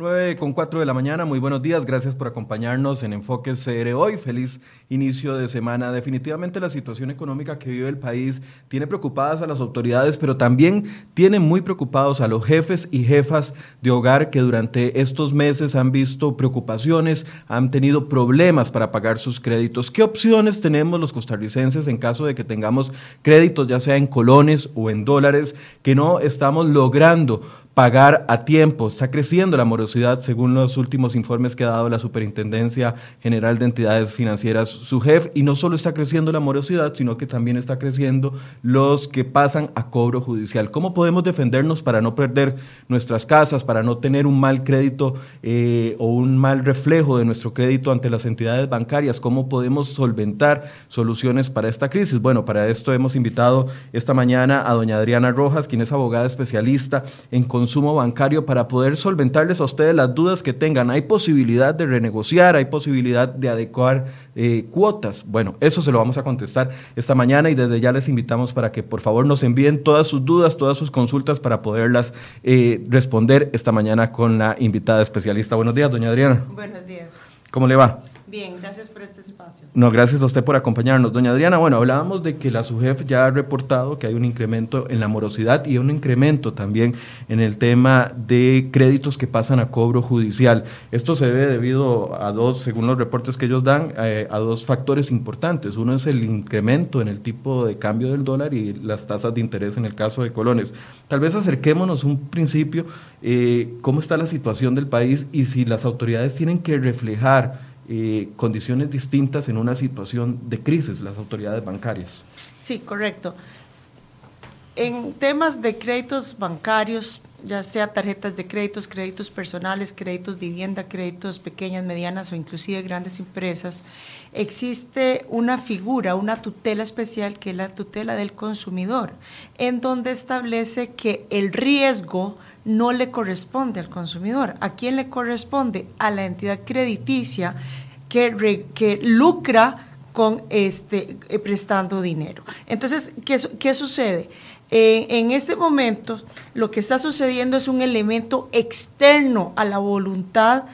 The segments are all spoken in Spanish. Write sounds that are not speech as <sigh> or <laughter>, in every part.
9 con 4 de la mañana, muy buenos días, gracias por acompañarnos en Enfoque CR hoy. Feliz inicio de semana. Definitivamente la situación económica que vive el país tiene preocupadas a las autoridades, pero también tiene muy preocupados a los jefes y jefas de hogar que durante estos meses han visto preocupaciones, han tenido problemas para pagar sus créditos. ¿Qué opciones tenemos los costarricenses en caso de que tengamos créditos, ya sea en colones o en dólares, que no estamos logrando? Pagar a tiempo. Está creciendo la morosidad según los últimos informes que ha dado la Superintendencia General de Entidades Financieras, su jefe, y no solo está creciendo la morosidad, sino que también está creciendo los que pasan a cobro judicial. ¿Cómo podemos defendernos para no perder nuestras casas, para no tener un mal crédito eh, o un mal reflejo de nuestro crédito ante las entidades bancarias? ¿Cómo podemos solventar soluciones para esta crisis? Bueno, para esto hemos invitado esta mañana a doña Adriana Rojas, quien es abogada especialista en consumo bancario para poder solventarles a ustedes las dudas que tengan. Hay posibilidad de renegociar, hay posibilidad de adecuar eh, cuotas. Bueno, eso se lo vamos a contestar esta mañana y desde ya les invitamos para que por favor nos envíen todas sus dudas, todas sus consultas para poderlas eh, responder esta mañana con la invitada especialista. Buenos días, doña Adriana. Buenos días. ¿Cómo le va? Bien, gracias por este espacio. No, gracias a usted por acompañarnos. Doña Adriana, bueno, hablábamos de que la SUGEF ya ha reportado que hay un incremento en la morosidad y un incremento también en el tema de créditos que pasan a cobro judicial. Esto se debe debido a dos, según los reportes que ellos dan, eh, a dos factores importantes. Uno es el incremento en el tipo de cambio del dólar y las tasas de interés en el caso de colones. Tal vez acerquémonos un principio, eh, cómo está la situación del país y si las autoridades tienen que reflejar eh, condiciones distintas en una situación de crisis, las autoridades bancarias. Sí, correcto. En temas de créditos bancarios, ya sea tarjetas de créditos, créditos personales, créditos vivienda, créditos pequeñas, medianas o inclusive grandes empresas, existe una figura, una tutela especial que es la tutela del consumidor, en donde establece que el riesgo no le corresponde al consumidor. ¿A quién le corresponde? A la entidad crediticia que, que lucra con este, eh, prestando dinero. Entonces, ¿qué, qué sucede? En este momento, lo que está sucediendo es un elemento externo a la voluntad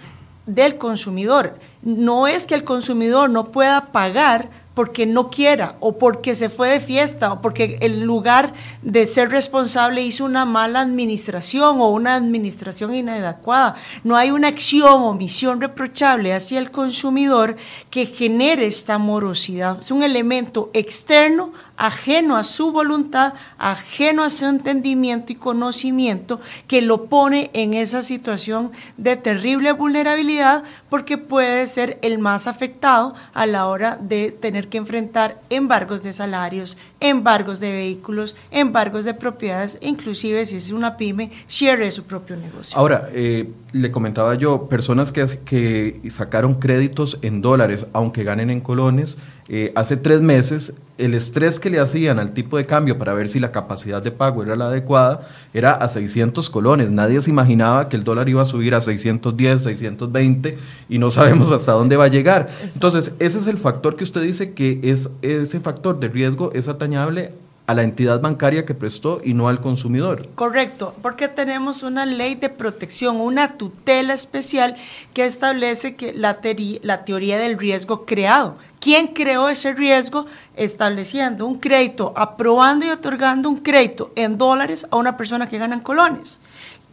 del consumidor. No es que el consumidor no pueda pagar porque no quiera o porque se fue de fiesta o porque en lugar de ser responsable hizo una mala administración o una administración inadecuada. No hay una acción o misión reprochable hacia el consumidor que genere esta morosidad. Es un elemento externo ajeno a su voluntad, ajeno a su entendimiento y conocimiento, que lo pone en esa situación de terrible vulnerabilidad porque puede ser el más afectado a la hora de tener que enfrentar embargos de salarios, embargos de vehículos, embargos de propiedades, inclusive si es una pyme, cierre su propio negocio. Ahora, eh, le comentaba yo, personas que, que sacaron créditos en dólares, aunque ganen en colones, eh, hace tres meses el estrés que le hacían al tipo de cambio para ver si la capacidad de pago era la adecuada era a 600 colones. Nadie se imaginaba que el dólar iba a subir a 610, 620 y no sabemos hasta dónde va a llegar. Entonces, ese es el factor que usted dice que es ese factor de riesgo es atañable a la entidad bancaria que prestó y no al consumidor. Correcto, porque tenemos una ley de protección, una tutela especial que establece que la, la teoría del riesgo creado. ¿Quién creó ese riesgo? Estableciendo un crédito, aprobando y otorgando un crédito en dólares a una persona que gana en colones.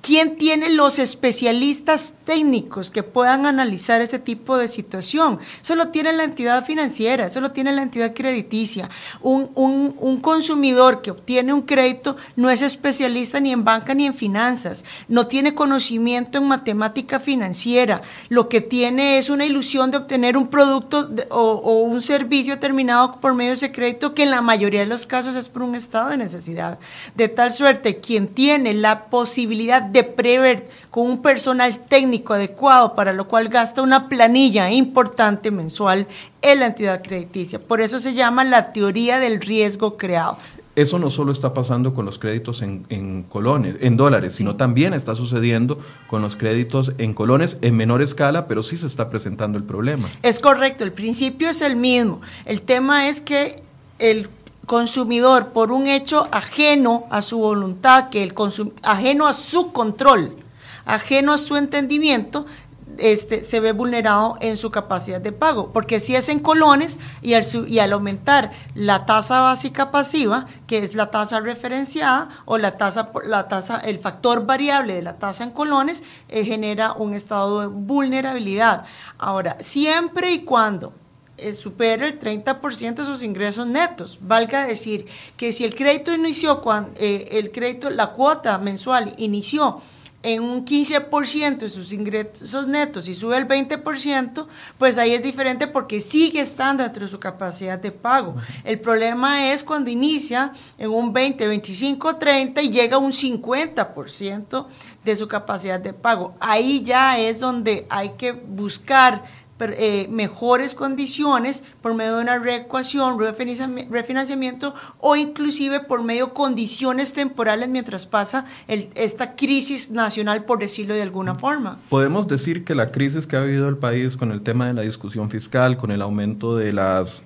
¿Quién tiene los especialistas técnicos que puedan analizar ese tipo de situación? Eso lo tiene la entidad financiera, eso lo tiene la entidad crediticia. Un, un, consumidor que obtiene un crédito no es especialista ni en banca ni en finanzas, no tiene conocimiento en matemática financiera, lo que tiene es una ilusión de obtener un producto o, o un servicio terminado por medio de ese crédito que en la mayoría de los casos es por un estado de necesidad. De tal suerte, quien tiene la posibilidad de prever con un personal técnico adecuado, para lo cual gasta una planilla importante mensual en la entidad crediticia. Por eso se llama la teoría del riesgo creado. Eso no solo está pasando con los créditos en, colones, en dólares, sino también está sucediendo con los créditos en colones en menor escala, pero sí se está presentando el problema. Es correcto, el principio es el mismo. El tema es que el consumidor por un hecho ajeno a su voluntad, que el ajeno a su control, ajeno a su entendimiento, este, se ve vulnerado en su capacidad de pago, porque si es en colones y al, y al aumentar la tasa básica pasiva, que es la tasa referenciada o la tasa, la tasa, el factor variable de la tasa en colones, eh, genera un estado de vulnerabilidad. Ahora, siempre y cuando eh, supere el 30% de sus ingresos netos. Valga decir que si el crédito inició, cuando, eh, el crédito, la cuota mensual inició en un 15% de sus ingresos netos y sube el 20%, pues ahí es diferente porque sigue estando dentro de su capacidad de pago. El problema es cuando inicia en un 20, 25, 30 y llega a un 50% de su capacidad de pago. Ahí ya es donde hay que buscar eh, mejores condiciones por medio de una reecuación, refinanciamiento o inclusive por medio de condiciones temporales mientras pasa esta crisis nacional, por decirlo de alguna forma. Podemos decir que la crisis que ha vivido el país con el tema de la discusión fiscal, con el aumento de las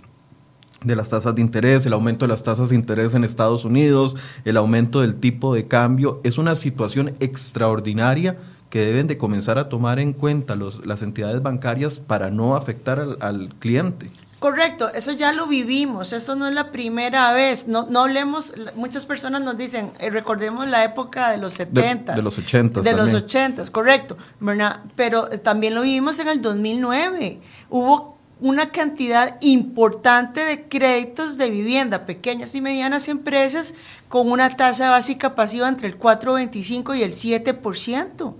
de las tasas de interés, el aumento de las tasas de interés en Estados Unidos, el aumento del tipo de cambio, es una situación extraordinaria que deben de comenzar a tomar en cuenta los, las entidades bancarias para no afectar al, cliente. Correcto, eso ya lo vivimos, esto no es la primera vez, no, no hablemos, muchas personas nos dicen, eh, recordemos la época de los 70. De, los 80. De los 80, correcto, pero también lo vivimos en el 2009, hubo una cantidad importante de créditos de vivienda, pequeñas y medianas empresas, con una tasa básica pasiva entre el 4,25 y el 7%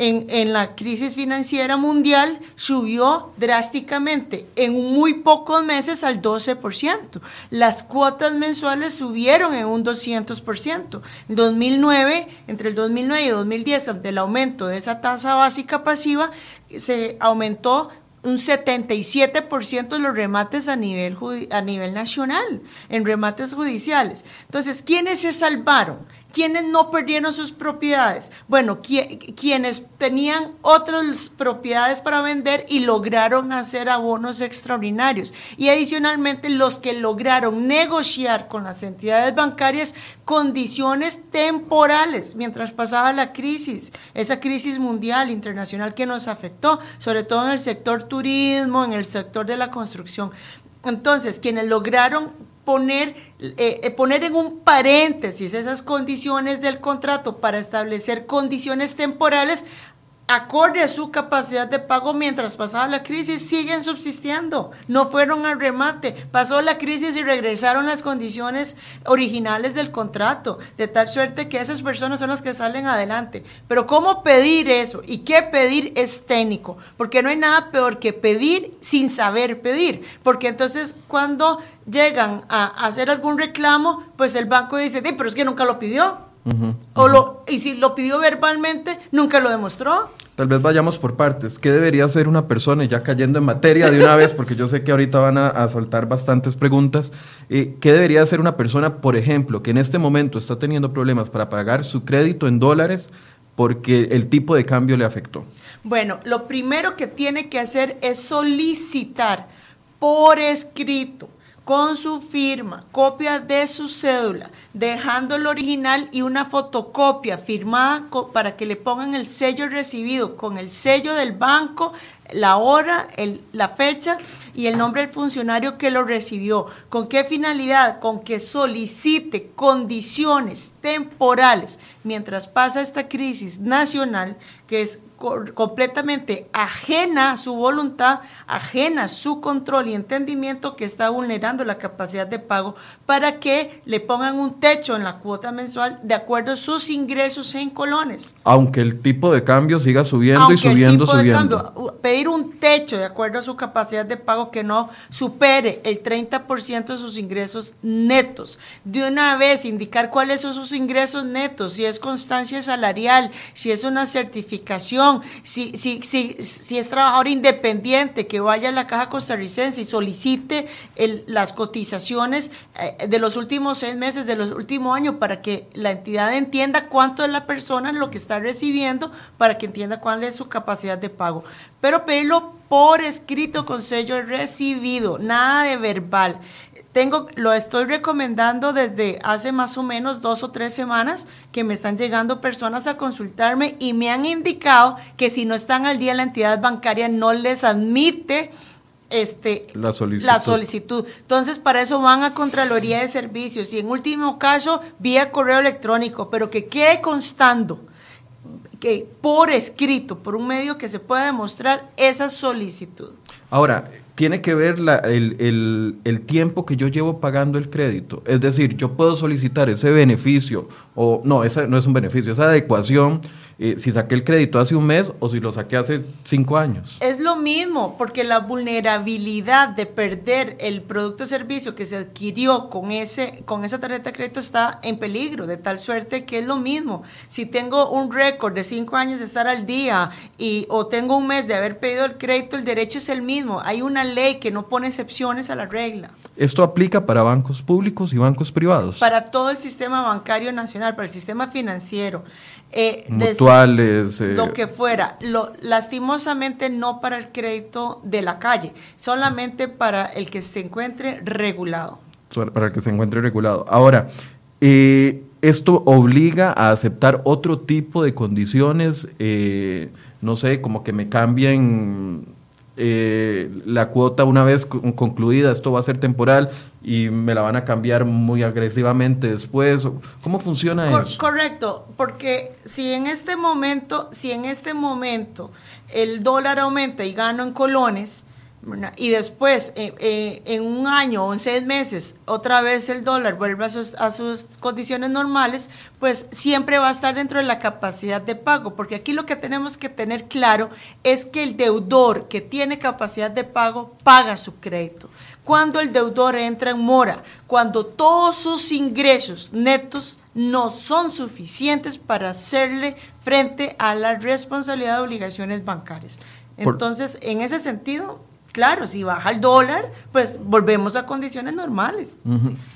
en, la crisis financiera mundial subió drásticamente en muy pocos meses al 12%. Las cuotas mensuales subieron en un 200%. En 2009, entre el 2009 y 2010, ante el aumento de esa tasa básica pasiva, se aumentó un 77% de los remates a nivel, a nivel nacional, en remates judiciales. Entonces, ¿quiénes se salvaron? ¿Quiénes no perdieron sus propiedades? Bueno, quienes tenían otras propiedades para vender y lograron hacer abonos extraordinarios. Y adicionalmente los que lograron negociar con las entidades bancarias condiciones temporales mientras pasaba la crisis, esa crisis mundial, internacional que nos afectó, sobre todo en el sector turismo, en el sector de la construcción. Entonces, quienes lograron poner, eh, eh, poner en un paréntesis esas condiciones del contrato para establecer condiciones temporales acorde a su capacidad de pago mientras pasaba la crisis, siguen subsistiendo. No fueron al remate. Pasó la crisis y regresaron las condiciones originales del contrato, de tal suerte que esas personas son las que salen adelante. Pero ¿cómo pedir eso? ¿Y qué pedir es técnico? Porque no hay nada peor que pedir sin saber pedir. Porque entonces cuando llegan a hacer algún reclamo, pues el banco dice, pero es que nunca lo pidió. O lo, y si lo pidió verbalmente, nunca lo demostró. Tal vez vayamos por partes. ¿Qué debería hacer una persona? Y ya cayendo en materia de una vez, porque yo sé que ahorita van a, soltar bastantes preguntas. Eh, ¿Qué debería hacer una persona, por ejemplo, que en este momento está teniendo problemas para pagar su crédito en dólares porque el tipo de cambio le afectó? Bueno, lo primero que tiene que hacer es solicitar por escrito con su firma, copia de su cédula, dejando el original y una fotocopia firmada para que le pongan el sello recibido con el sello del banco, la hora, la fecha y el nombre del funcionario que lo recibió. ¿Con qué finalidad? Con que solicite condiciones temporales mientras pasa esta crisis nacional, que es completamente ajena a su voluntad, ajena a su control y entendimiento que está vulnerando la capacidad de pago para que le pongan un techo en la cuota mensual de acuerdo a sus ingresos en colones. Aunque el tipo de cambio siga subiendo y subiendo, el tipo De cambio, pedir un techo de acuerdo a su capacidad de pago que no supere el 30% de sus ingresos netos. De una vez indicar cuáles son sus ingresos netos, si es constancia salarial, si es una certificación, si, si, si, si es trabajador independiente, que vaya a la caja costarricense y solicite las cotizaciones eh, de los últimos seis meses, de los últimos años, para que la entidad entienda cuánto es la persona lo que está recibiendo, para que entienda cuál es su capacidad de pago. Pero pero pedirlo por escrito con sello recibido, nada de verbal. Tengo, lo estoy recomendando desde hace más o menos dos o tres semanas que me están llegando personas a consultarme y me han indicado que si no están al día la entidad bancaria no les admite este, la solicitud. la solicitud. Entonces, para eso van a Contraloría de Servicios y en último caso, vía correo electrónico, pero que quede constando que por escrito, por un medio que se pueda demostrar esa solicitud. Ahora, tiene que ver el, el, tiempo que yo llevo pagando el crédito. Es decir, yo puedo solicitar ese beneficio, o no, esa no es un beneficio, esa adecuación eh, si saqué el crédito hace un mes o si lo saqué hace cinco años. Es lo mismo, porque la vulnerabilidad de perder el producto o servicio que se adquirió con, ese, con esa tarjeta de crédito está en peligro, de tal suerte que es lo mismo. Si tengo un récord de cinco años de estar al día y, o tengo un mes de haber pedido el crédito, el derecho es el mismo. Hay una ley que no pone excepciones a la regla. ¿Esto aplica para bancos públicos y bancos privados? Para todo el sistema bancario nacional, para el sistema financiero. Eh, Eh. Lo que fuera. Lo, lastimosamente no para el crédito de la calle, solamente para el que se encuentre regulado. Para el que se encuentre regulado. Ahora, eh, esto obliga a aceptar otro tipo de condiciones, no sé, como que me cambien eh, la cuota una vez concluida, esto va a ser temporal y me la van a cambiar muy agresivamente después. ¿Cómo funciona eso? Correcto, porque si en este momento, si en este momento el dólar aumenta y gano en colones, y después, eh, eh, en un año o en seis meses, otra vez el dólar vuelve a sus, a sus condiciones normales, pues siempre va a estar dentro de la capacidad de pago, porque aquí lo que tenemos que tener claro es que el deudor que tiene capacidad de pago paga su crédito. Cuando el deudor entra en mora, cuando todos sus ingresos netos no son suficientes para hacerle frente a la responsabilidad de obligaciones bancarias. Entonces, en ese sentido, Claro, si baja el dólar, pues volvemos a condiciones normales.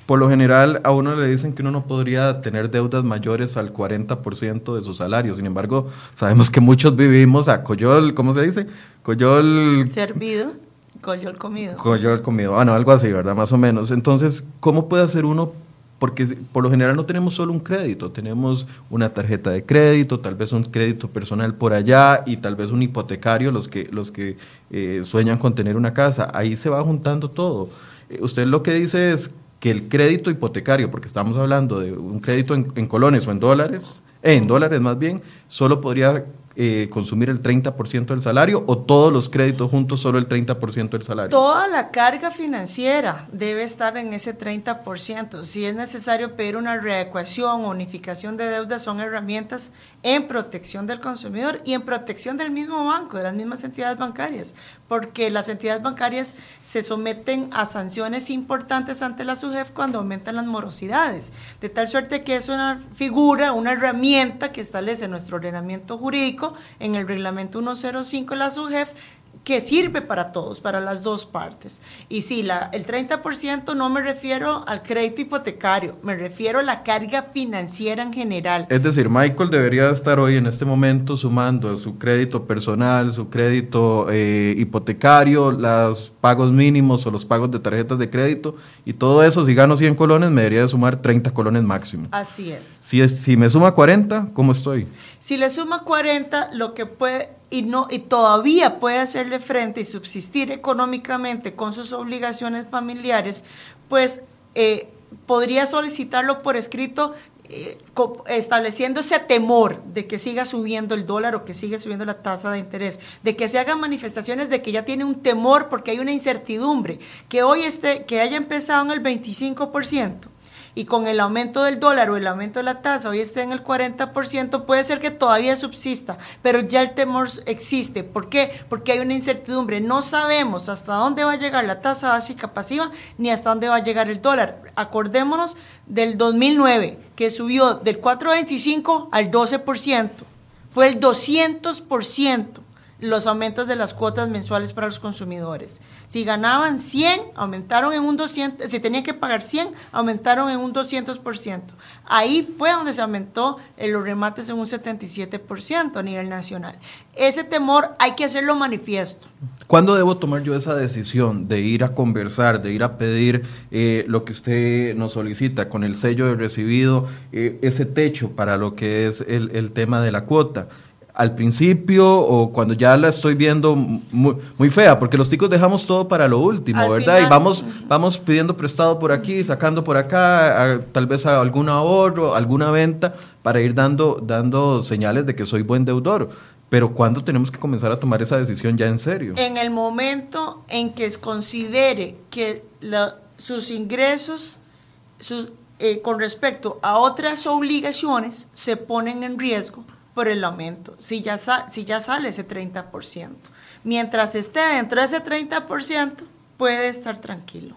Por lo general, a uno le dicen que uno no podría tener deudas mayores al 40% de su salario. Sin embargo, sabemos que muchos vivimos a coyol, ¿cómo se dice? Coyol... Servido. Coyol comido. Coyol comido. Bueno, algo así, ¿verdad? Más o menos. Entonces, ¿cómo puede hacer uno porque por lo general no tenemos solo un crédito, tenemos una tarjeta de crédito, tal vez un crédito personal por allá y tal vez un hipotecario, los que, los que eh, sueñan con tener una casa. Ahí se va juntando todo. Eh, usted lo que dice es que el crédito hipotecario, porque estamos hablando de un crédito en, en colones o en dólares, eh, en dólares más bien, solo podría eh, consumir el 30% del salario o todos los créditos juntos solo el 30% del salario? Toda la carga financiera debe estar en ese 30%. Si es necesario pedir una reecuación o unificación de deudas, son herramientas en protección del consumidor y en protección del mismo banco, de las mismas entidades bancarias, porque las entidades bancarias se someten a sanciones importantes ante la SUGEF cuando aumentan las morosidades, de tal suerte que es una figura, una herramienta que establece nuestro ordenamiento jurídico en el reglamento 105 la SUGEF que sirve para todos, para las dos partes. Y sí, la, el 30% no me refiero al crédito hipotecario, me refiero a la carga financiera en general. Es decir, Michael debería estar hoy en este momento sumando su crédito personal, su crédito eh, hipotecario, los pagos mínimos o los pagos de tarjetas de crédito y todo eso, si gano 100 colones, me debería de sumar 30 colones máximo. Así es. Si, es, si me suma 40, ¿cómo estoy? Si le suma 40, lo que puede y, no, y todavía puede hacerle frente y subsistir económicamente con sus obligaciones familiares, pues eh, podría solicitarlo por escrito eh, estableciendo ese temor de que siga subiendo el dólar o que siga subiendo la tasa de interés, de que se hagan manifestaciones de que ya tiene un temor porque hay una incertidumbre, que hoy esté, que haya empezado en el 25% y con el aumento del dólar o el aumento de la tasa hoy esté en el 40%, puede ser que todavía subsista, pero ya el temor existe. ¿Por qué? Porque hay una incertidumbre. No sabemos hasta dónde va a llegar la tasa básica pasiva ni hasta dónde va a llegar el dólar. Acordémonos del 2009, que subió del 4,25 al 12%. Fue el 200% los aumentos de las cuotas mensuales para los consumidores. Si ganaban 100, aumentaron en un 200, si tenían que pagar 100, aumentaron en un 200%. Ahí fue donde se aumentó los remates en un 77% a nivel nacional. Ese temor hay que hacerlo manifiesto. ¿Cuándo debo tomar yo esa decisión de ir a conversar, de ir a pedir eh, lo que usted nos solicita con el sello de recibido, eh, ese techo para lo que es el tema de la cuota? Al principio o cuando ya la estoy viendo muy, muy fea, porque los ticos dejamos todo para lo último, ¿verdad? y vamos, vamos pidiendo prestado por aquí, sacando por acá, tal vez algún ahorro, alguna venta, para ir dando, dando señales de que soy buen deudor. Pero ¿cuándo tenemos que comenzar a tomar esa decisión ya en serio? En el momento en que considere que sus ingresos eh, con respecto a otras obligaciones se ponen en riesgo por el aumento, si ya, si ya sale ese 30%. Mientras esté dentro de ese 30%, puede estar tranquilo.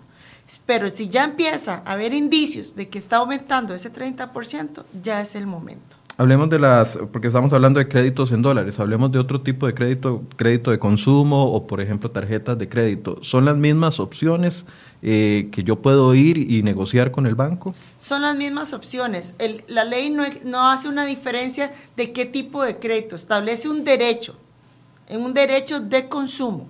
Pero si ya empieza a haber indicios de que está aumentando ese 30%, ya es el momento. Hablemos de las, porque estamos hablando de créditos en dólares, hablemos de otro tipo de crédito, crédito de consumo o, por ejemplo, tarjetas de crédito. ¿Son las mismas opciones eh, que yo puedo ir y negociar con el banco? Son las mismas opciones. la ley no, no hace una diferencia de qué tipo de crédito, establece un derecho, en un derecho de consumo.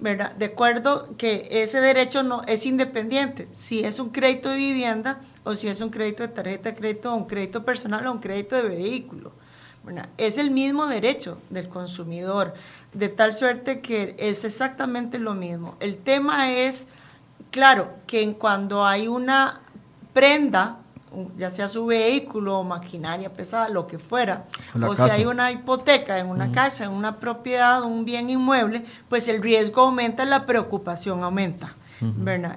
¿Verdad? De acuerdo que ese derecho no es independiente. Si es un crédito de vivienda, o si es un crédito de tarjeta de crédito, o un crédito personal o un crédito de vehículo. es el mismo derecho del consumidor, de tal suerte que es exactamente lo mismo. El tema es, claro, que cuando hay una prenda, ya sea su vehículo o maquinaria pesada, lo que fuera, o si hay una hipoteca en una casa, en una propiedad, un bien inmueble, pues el riesgo aumenta, la preocupación aumenta.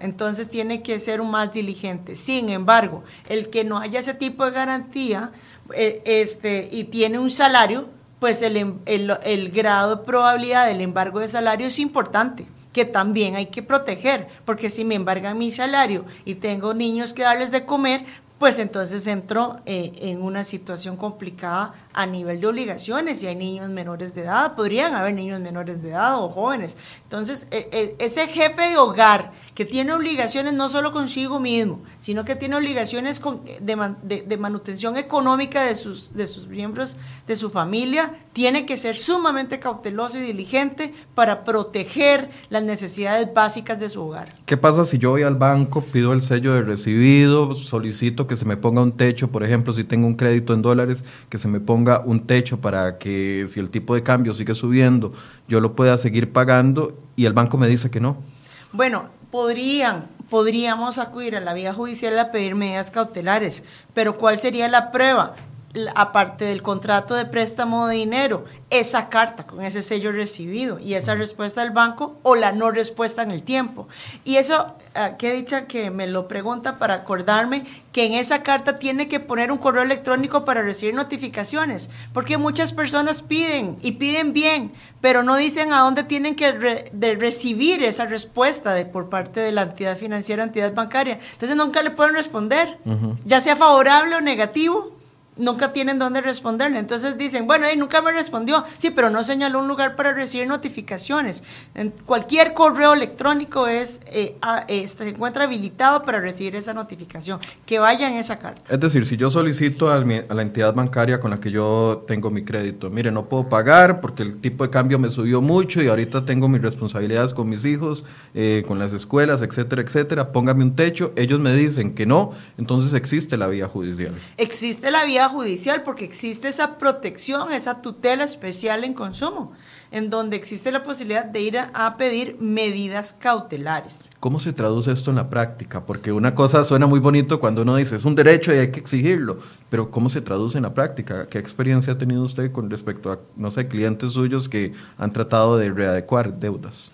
Entonces tiene que ser más diligente. Sin embargo, el que no haya ese tipo de garantía eh, este, y tiene un salario, pues el, em, el, el grado de probabilidad del embargo de salario es importante que también hay que proteger, porque si me embargan mi salario y tengo niños que darles de comer, pues entonces entro eh, en una situación complicada a nivel de obligaciones y hay niños menores de edad, podrían haber niños menores de edad o jóvenes. Entonces, e, e, ese jefe de hogar que tiene obligaciones no solo consigo mismo, sino que tiene obligaciones con, de, manutención económica de sus, de sus miembros de su familia, tiene que ser sumamente cauteloso y diligente para proteger las necesidades básicas de su hogar. ¿Qué pasa si yo voy al banco, pido el sello de recibido, solicito que se me ponga un techo, por ejemplo, si tengo un crédito en dólares, que se me ponga un techo para que si el tipo de cambio sigue subiendo, yo lo pueda seguir pagando y el banco me dice que no? Bueno, podrían, podríamos acudir a la vía judicial a pedir medidas cautelares, pero ¿cuál sería la prueba? Aparte del contrato de préstamo de dinero, esa carta con ese sello recibido y esa respuesta del banco o la no respuesta en el tiempo. Y eso, ah, qué dicha que me lo pregunta para acordarme que en esa carta tiene que poner un correo electrónico para recibir notificaciones, porque muchas personas piden y piden bien, pero no dicen a dónde tienen que recibir esa respuesta de, por parte de la entidad financiera, entidad bancaria. Entonces nunca le pueden responder, ya sea favorable o negativo nunca tienen dónde responderle. Entonces dicen, bueno, nunca me respondió. Sí, pero no señaló un lugar para recibir notificaciones. En cualquier correo electrónico es, eh, se encuentra habilitado para recibir esa notificación. Que vaya en esa carta. Es decir, si yo solicito a, la entidad bancaria con la que yo tengo mi crédito, mire, no puedo pagar porque el tipo de cambio me subió mucho y ahorita tengo mis responsabilidades con mis hijos, eh, con las escuelas, etcétera, etcétera, póngame un techo. Ellos me dicen que no, entonces existe la vía judicial. Existe la vía judicial porque existe esa protección, esa tutela especial en consumo, en donde existe la posibilidad de ir a, pedir medidas cautelares. ¿Cómo se traduce esto en la práctica? Porque una cosa suena muy bonito cuando uno dice es un derecho y hay que exigirlo, pero ¿cómo se traduce en la práctica? ¿Qué experiencia ha tenido usted con respecto a, no sé, clientes suyos que han tratado de readecuar deudas?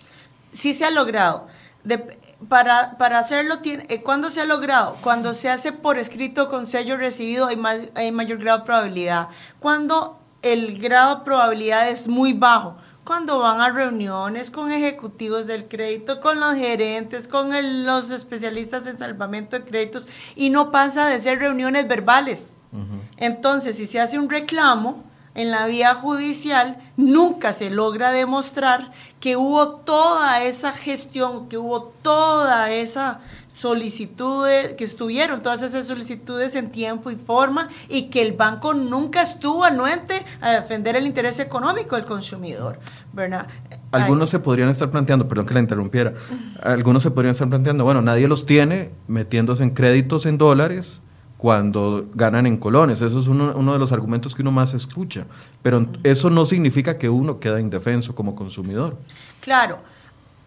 Sí se ha logrado. De, para, para hacerlo, tiene, eh, ¿cuándo se ha logrado? Cuando se hace por escrito con sello recibido hay, hay mayor grado de probabilidad. Cuando el grado de probabilidad es muy bajo, cuando van a reuniones con ejecutivos del crédito, con los gerentes, con los especialistas en salvamento de créditos, y no pasa de ser reuniones verbales. Entonces, si se hace un reclamo, en la vía judicial, nunca se logra demostrar que hubo toda esa gestión, que hubo toda esa solicitudes, que estuvieron todas esas solicitudes en tiempo y forma y que el banco nunca estuvo anuente a defender el interés económico del consumidor, ¿verdad? Algunos se podrían estar planteando, perdón que la interrumpiera, algunos se podrían estar planteando, bueno, nadie los tiene metiéndose en créditos en dólares cuando ganan en colones. Eso es uno, uno, de los argumentos que uno más escucha. Pero eso no significa que uno queda indefenso como consumidor. Claro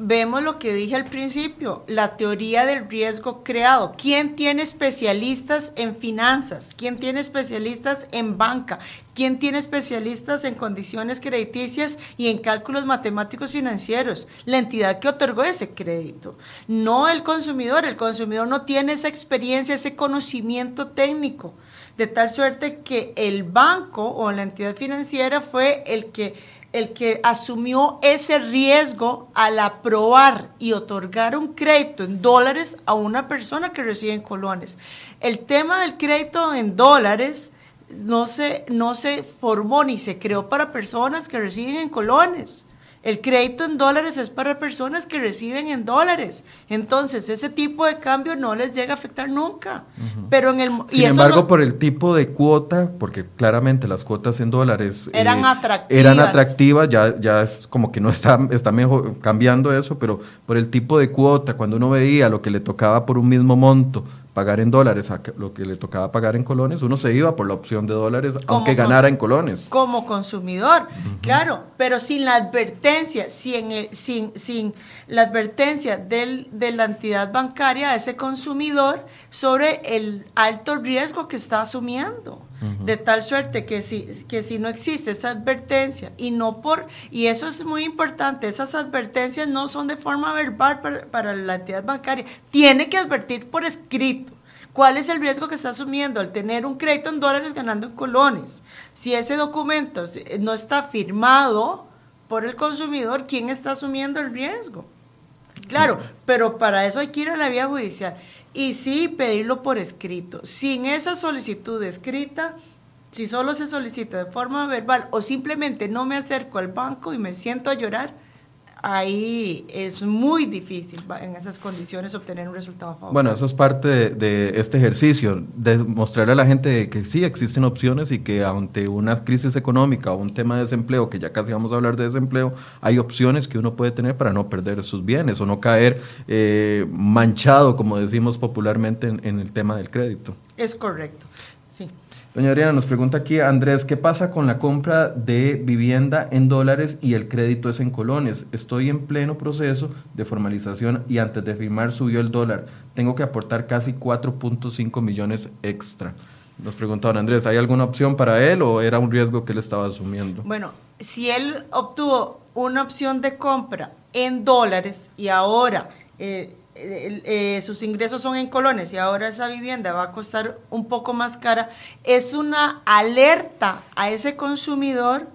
vemos lo que dije al principio, la teoría del riesgo creado. ¿Quién tiene especialistas en finanzas? ¿Quién tiene especialistas en banca? ¿Quién tiene especialistas en condiciones crediticias y en cálculos matemáticos financieros? La entidad que otorgó ese crédito, no el consumidor. El consumidor no tiene esa experiencia, ese conocimiento técnico, de tal suerte que el banco o la entidad financiera fue el que el que asumió ese riesgo al aprobar y otorgar un crédito en dólares a una persona que recibe en colones. El tema del crédito en dólares no se, no se formó ni se creó para personas que reciben en colones. El crédito en dólares es para personas que reciben en dólares. Entonces, ese tipo de cambio no les llega a afectar nunca. Pero en el Sin embargo, por el tipo de cuota, porque claramente las cuotas en dólares eran eh, atractivas. Eran atractivas, ya, ya es como que no está, está mejor cambiando eso, pero por el tipo de cuota, cuando uno veía lo que le tocaba por un mismo monto pagar en dólares a lo que le tocaba pagar en colones, uno se iba por la opción de dólares, aunque ganara en colones. Como consumidor, claro, pero sin la advertencia, sin, el, sin, sin la advertencia del, de la entidad bancaria a ese consumidor sobre el alto riesgo que está asumiendo. De tal suerte que si, que si no existe esa advertencia y no por, y eso es muy importante, esas advertencias no son de forma verbal para, para la entidad bancaria, tiene que advertir por escrito. ¿Cuál es el riesgo que está asumiendo al tener un crédito en dólares ganando en colones? Si ese documento no está firmado por el consumidor, ¿quién está asumiendo el riesgo? Claro, pero para eso hay que ir a la vía judicial y sí pedirlo por escrito. Sin esa solicitud escrita, si solo se solicita de forma verbal o simplemente no me acerco al banco y me siento a llorar, ahí es muy difícil en esas condiciones obtener un resultado favorable. Bueno, eso es parte de, este ejercicio, de mostrarle a la gente que sí existen opciones y que ante una crisis económica o un tema de desempleo, que ya casi vamos a hablar de desempleo, hay opciones que uno puede tener para no perder sus bienes o no caer eh, manchado, como decimos popularmente, en el tema del crédito. Es correcto. Doña Adriana nos pregunta aquí, Andrés, ¿qué pasa con la compra de vivienda en dólares y el crédito es en colones? Estoy en pleno proceso de formalización y antes de firmar subió el dólar. Tengo que aportar casi 4.5 millones extra. Nos pregunta don Andrés, ¿hay alguna opción para él o era un riesgo que él estaba asumiendo? Bueno, si él obtuvo una opción de compra en dólares y ahora... Eh, eh, sus ingresos son en colones y ahora esa vivienda va a costar un poco más cara, es una alerta a ese consumidor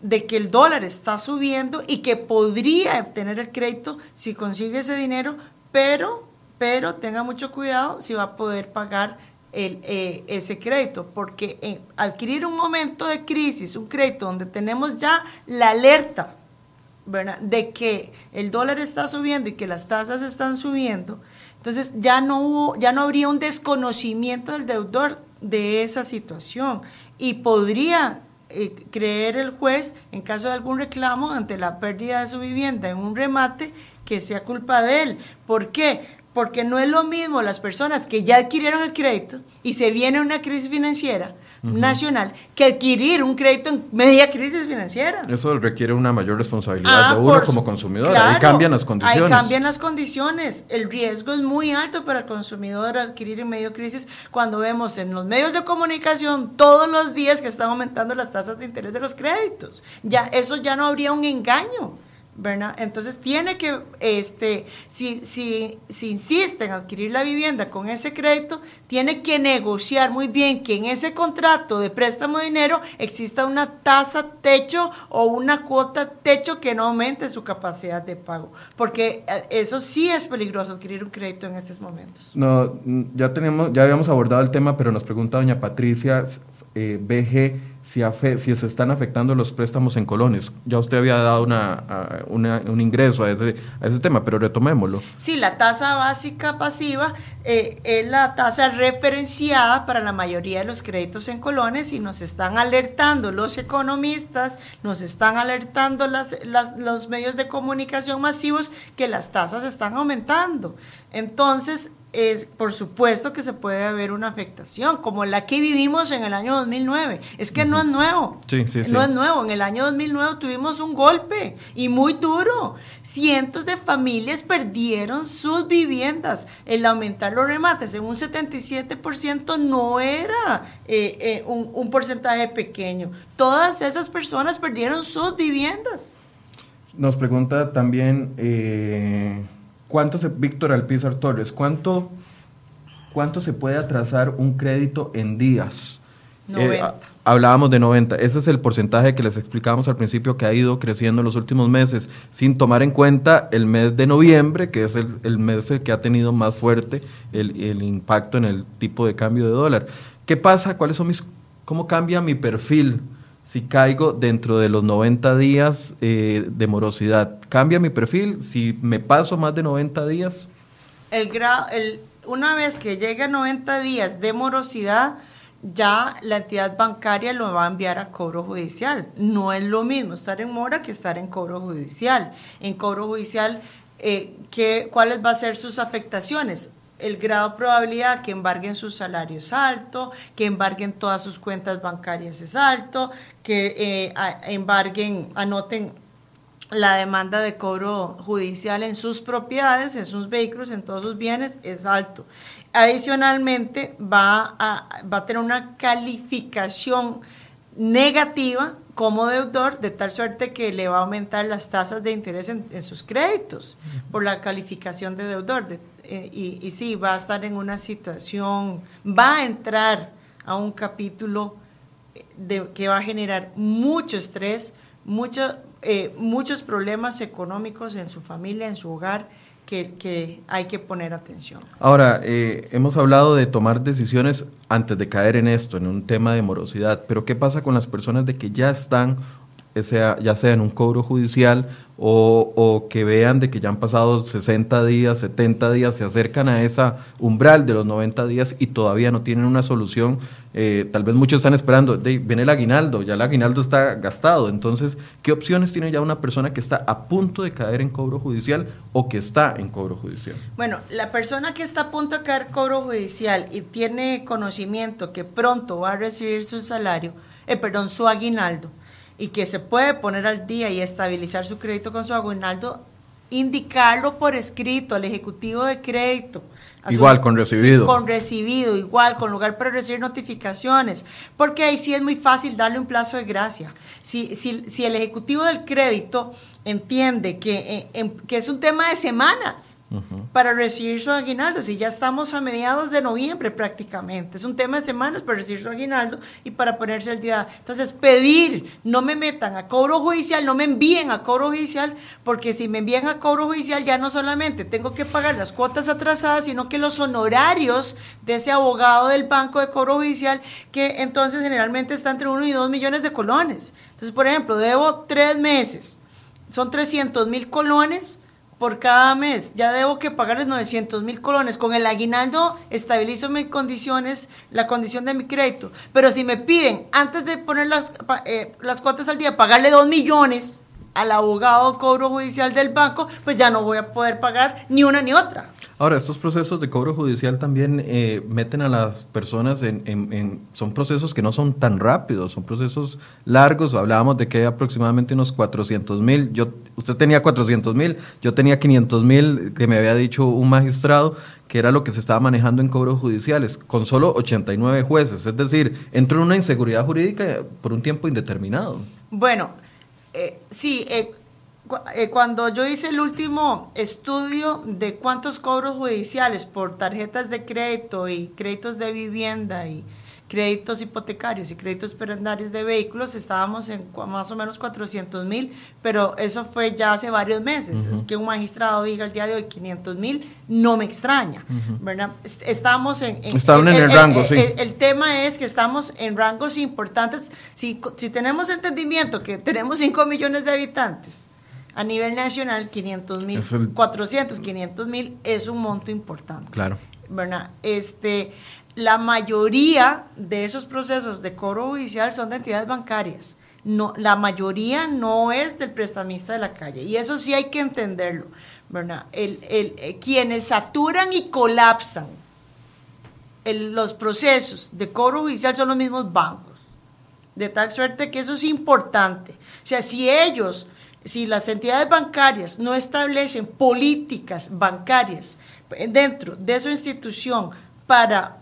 de que el dólar está subiendo y que podría obtener el crédito si consigue ese dinero, pero, pero tenga mucho cuidado si va a poder pagar eh, ese crédito, porque eh, adquirir un momento de crisis, un crédito donde tenemos ya la alerta de que el dólar está subiendo y que las tasas están subiendo, entonces ya no hubo, ya no habría un desconocimiento del deudor de esa situación y podría eh, creer el juez en caso de algún reclamo ante la pérdida de su vivienda en un remate que sea culpa de él. ¿Por qué? Porque no es lo mismo las personas que ya adquirieron el crédito y se viene una crisis financiera nacional que adquirir un crédito en media crisis financiera. Eso requiere una mayor responsabilidad ah, de uno como consumidor. ahí cambian las condiciones. Ahí cambian las condiciones. El riesgo es muy alto para el consumidor adquirir en medio crisis cuando vemos en los medios de comunicación todos los días que están aumentando las tasas de interés de los créditos. Ya eso ya no habría un engaño. ¿Verdad? Entonces tiene que, este, si, si, si insiste en adquirir la vivienda con ese crédito, tiene que negociar muy bien que en ese contrato de préstamo de dinero exista una tasa techo o una cuota techo que no aumente su capacidad de pago, porque eh, eso sí es peligroso adquirir un crédito en estos momentos. No, ya tenemos, ya habíamos abordado el tema, pero nos pregunta doña Patricia, eh, BG si, si, se están afectando los préstamos en colones. Ya usted había dado una, un ingreso a ese, a ese tema, pero retomémoslo. Sí, la tasa básica pasiva eh, es la tasa referenciada para la mayoría de los créditos en colones y nos están alertando los economistas, nos están alertando las, los medios de comunicación masivos que las tasas están aumentando. Entonces, es por supuesto que se puede haber una afectación, como la que vivimos en el año 2009. Es que no es nuevo. Sí, sí, no es nuevo. En el año 2009 tuvimos un golpe y muy duro. Cientos de familias perdieron sus viviendas. El aumentar los remates en un 77% no era eh, eh, un, un porcentaje pequeño. Todas esas personas perdieron sus viviendas. Nos pregunta también... Eh ¿Cuánto se, Víctor Alpizar Torres, ¿cuánto, cuánto se puede atrasar un crédito en días? 90. Eh, hablábamos de 90. Ese es el porcentaje que les explicábamos al principio que ha ido creciendo en los últimos meses, sin tomar en cuenta el mes de noviembre, que es el, mes que ha tenido más fuerte el, el, impacto en el tipo de cambio de dólar. ¿Qué pasa? ¿Cuáles son mis, ¿Cómo cambia mi perfil? Si caigo dentro de los 90 días eh, de morosidad. ¿Cambia mi perfil si me paso más de 90 días? El, el una vez que llegue a 90 días de morosidad, ya la entidad bancaria lo va a enviar a cobro judicial. No es lo mismo estar en mora que estar en cobro judicial. En cobro judicial, eh, ¿qué, ¿cuáles van a ser sus afectaciones? El grado de probabilidad que embarguen su salario es alto, que embarguen todas sus cuentas bancarias es alto, que eh, embarguen, anoten la demanda de cobro judicial en sus propiedades, en sus vehículos, en todos sus bienes, es alto. Adicionalmente, va a, va a tener una calificación negativa como deudor, de tal suerte que le va a aumentar las tasas de interés en, sus créditos por la calificación de deudor. Eh, y, y, sí, va a estar en una situación, va a entrar a un capítulo de, que va a generar mucho estrés, mucho, eh, muchos problemas económicos en su familia, en su hogar que, hay que poner atención. Ahora, eh, hemos hablado de tomar decisiones antes de caer en esto, en un tema de morosidad, pero ¿qué pasa con las personas de que ya están, sea, ya sea en un cobro judicial o, que vean de que ya han pasado 60 días, 70 días, se acercan a esa umbral de los 90 días y todavía no tienen una solución. Eh, tal vez muchos están esperando, de, viene el aguinaldo, ya el aguinaldo está gastado. Entonces, ¿qué opciones tiene ya una persona que está a punto de caer en cobro judicial o que está en cobro judicial? Bueno, la persona que está a punto de caer en cobro judicial y tiene conocimiento que pronto va a recibir su salario, eh, perdón, su aguinaldo, y que se puede poner al día y estabilizar su crédito con su aguinaldo, indicarlo por escrito al ejecutivo de crédito. Igual, con recibido. con recibido, igual, con lugar para recibir notificaciones. Porque ahí sí es muy fácil darle un plazo de gracia. Si, si, si el ejecutivo del crédito entiende que, eh, que es un tema de semanas, para recibir su aguinaldo. Si ya estamos a mediados de noviembre prácticamente, es un tema de semanas para recibir su aguinaldo y para ponerse al día. Entonces, pedir, no me metan a cobro judicial, no me envíen a cobro judicial, porque si me envían a cobro judicial ya no solamente tengo que pagar las cuotas atrasadas, sino que los honorarios de ese abogado del banco de cobro judicial, que entonces generalmente está entre 1 y 2 millones de colones. Entonces, por ejemplo, debo tres meses, son 300 mil colones por cada mes. Ya debo que pagarles 900 mil colones. Con el aguinaldo estabilizo mis condiciones, la condición de mi crédito. Pero si me piden, antes de poner las, eh, las cuotas al día, pagarle 2 millones al abogado cobro judicial del banco, pues ya no voy a poder pagar ni una ni otra. Ahora, estos procesos de cobro judicial también eh, meten a las personas en, Son procesos que no son tan rápidos, son procesos largos. Hablábamos de que hay aproximadamente unos 400 mil. Usted tenía 400 mil, yo tenía 500 mil, que me había dicho un magistrado, que era lo que se estaba manejando en cobros judiciales, con solo 89 jueces. Es decir, entró en una inseguridad jurídica por un tiempo indeterminado. Bueno, eh, sí, eh, eh, cuando yo hice el último estudio de cuántos cobros judiciales por tarjetas de crédito y créditos de vivienda y créditos hipotecarios y créditos perennarios de vehículos estábamos en más o menos 400 mil, pero eso fue ya hace varios meses. Es que un magistrado diga el día de hoy 500 mil no me extraña, ¿verdad? Estamos en... en en el, rango, sí. El, tema es que estamos en rangos importantes. Si, si tenemos entendimiento que tenemos 5 millones de habitantes, a nivel nacional, 500 mil, 400, 500 mil es un monto importante. Claro. ¿Verdad? Este, la mayoría de esos procesos de cobro judicial son de entidades bancarias. No, la mayoría no es del prestamista de la calle. Y eso sí hay que entenderlo. ¿verdad? El, el, eh, quienes saturan y colapsan los procesos de cobro judicial son los mismos bancos. De tal suerte que eso es importante. O sea, si ellos si las entidades bancarias no establecen políticas bancarias dentro de su institución para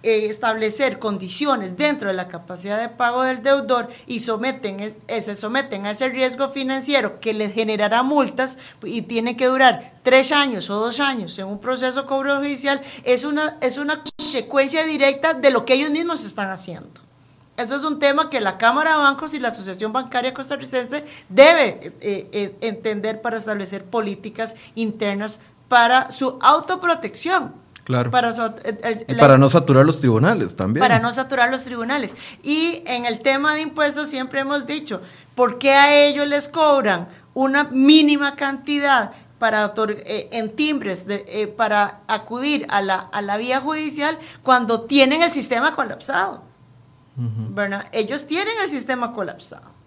eh, establecer condiciones dentro de la capacidad de pago del deudor y someten, eh, se someten a ese riesgo financiero que les generará multas y tiene que durar tres años o dos años en un proceso cobro judicial, es una, es una consecuencia directa de lo que ellos mismos están haciendo. Eso es un tema que la Cámara de Bancos y la Asociación Bancaria Costarricense debe eh, entender para establecer políticas internas para su autoprotección. Claro. Para, y para no saturar los tribunales también. Para no saturar los tribunales. Y en el tema de impuestos siempre hemos dicho, ¿por qué a ellos les cobran una mínima cantidad para eh, en timbres para acudir a la, a la vía judicial cuando tienen el sistema colapsado? Ellos tienen el sistema colapsado.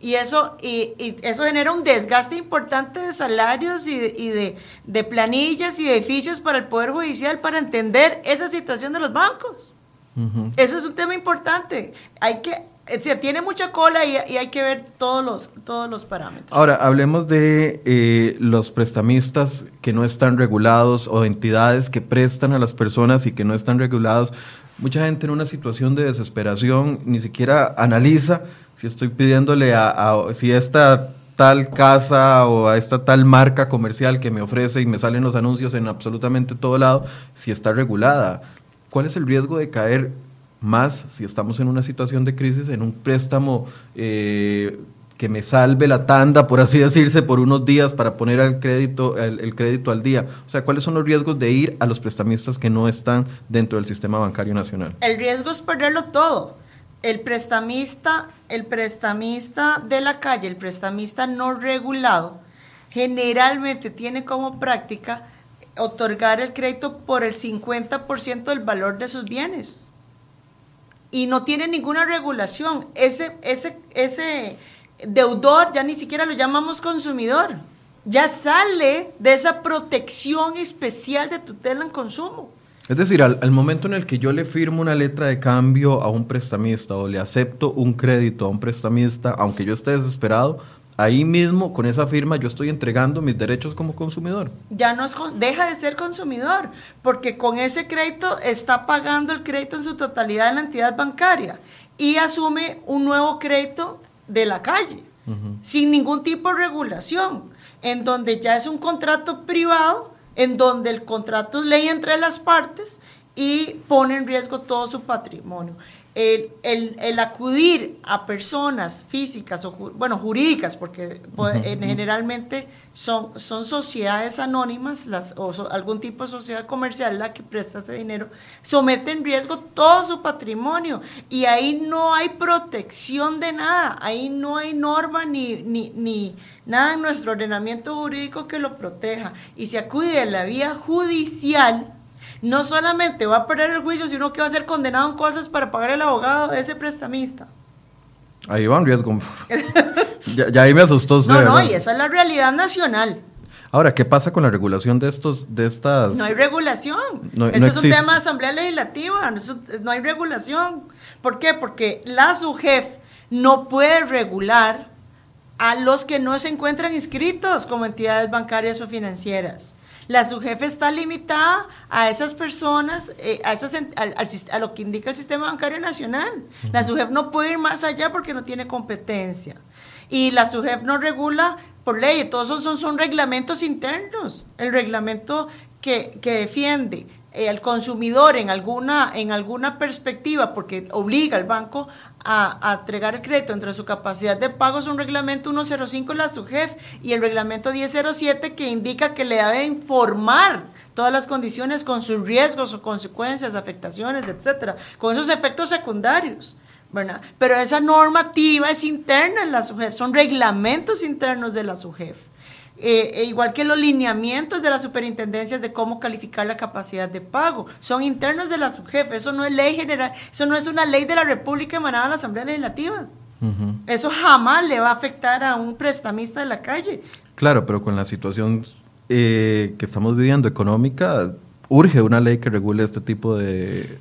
Y eso, y, eso genera un desgaste importante de salarios y, de, planillas y edificios para el Poder Judicial para entender esa situación de los bancos. Eso es un tema importante. Hay que, se tiene mucha cola y, hay que ver todos los, todos los parámetros. Ahora, hablemos de eh, los prestamistas que no están regulados o entidades que prestan a las personas y que no están regulados mucha gente en una situación de desesperación ni siquiera analiza si estoy pidiéndole a, si esta tal casa o a esta tal marca comercial que me ofrece y me salen los anuncios en absolutamente todo lado, si está regulada. ¿Cuál es el riesgo de caer más si estamos en una situación de crisis en un préstamo eh, que me salve la tanda, por así decirse, por unos días para poner el crédito, el, crédito al día? O sea, ¿cuáles son los riesgos de ir a los prestamistas que no están dentro del sistema bancario nacional? El riesgo es perderlo todo. El prestamista, el prestamista de la calle, el prestamista no regulado, generalmente tiene como práctica otorgar el crédito por el 50% del valor de sus bienes. Y no tiene ninguna regulación. Ese, ese, ese, deudor, ya ni siquiera lo llamamos consumidor. Ya sale de esa protección especial de tutela en consumo. Es decir, al, momento en el que yo le firmo una letra de cambio a un prestamista o le acepto un crédito a un prestamista, aunque yo esté desesperado, ahí mismo con esa firma yo estoy entregando mis derechos como consumidor. Ya no es deja de ser consumidor, porque con ese crédito está pagando el crédito en su totalidad en la entidad bancaria y asume un nuevo crédito de la calle, sin ningún tipo de regulación, en donde ya es un contrato privado, en donde el contrato es ley entre las partes y pone en riesgo todo su patrimonio el, acudir a personas físicas o bueno jurídicas porque generalmente son, son sociedades anónimas las, o algún tipo de sociedad comercial la que presta ese dinero somete en riesgo todo su patrimonio. Y ahí no hay protección de nada ahí no hay norma ni, ni, ni nada en nuestro ordenamiento jurídico que lo proteja. Y se acude a la vía judicial no solamente va a perder el juicio, sino que va a ser condenado en cosas para pagar el abogado de ese prestamista. Ahí va un riesgo. <laughs> ya, ahí me asustó. no, no, y esa es la realidad nacional. Ahora, ¿qué pasa con la regulación de estos, de estas? No hay regulación. Eso es un tema de asamblea legislativa. no hay regulación. ¿Por qué? Porque la SUGEF no puede regular a los que no se encuentran inscritos como entidades bancarias o financieras. La subjefe está limitada a esas personas, eh, a, esas, a lo que indica el sistema bancario nacional. La subjefe no puede ir más allá porque no tiene competencia. Y la subjefe no regula por ley, todos son, son, son reglamentos internos. El reglamento que, que defiende eh, al consumidor en alguna, en alguna perspectiva, porque obliga al banco a, entregar el crédito entre su capacidad de pago, es un reglamento 105 de la SUGEF y el reglamento 1007 que indica que le debe informar todas las condiciones con sus riesgos o consecuencias, afectaciones, etcétera, con esos efectos secundarios. ¿verdad? Pero esa normativa es interna en la SUGEF, son reglamentos internos de la SUGEF. Eh, e igual que los lineamientos de las superintendencias de cómo calificar la capacidad de pago, son internos de la subjefe, eso no es ley general, eso no es una ley de la República emanada de la Asamblea Legislativa. Eso jamás le va a afectar a un prestamista de la calle. Claro, pero con la situación eh, que estamos viviendo económica, urge una ley que regule este tipo de,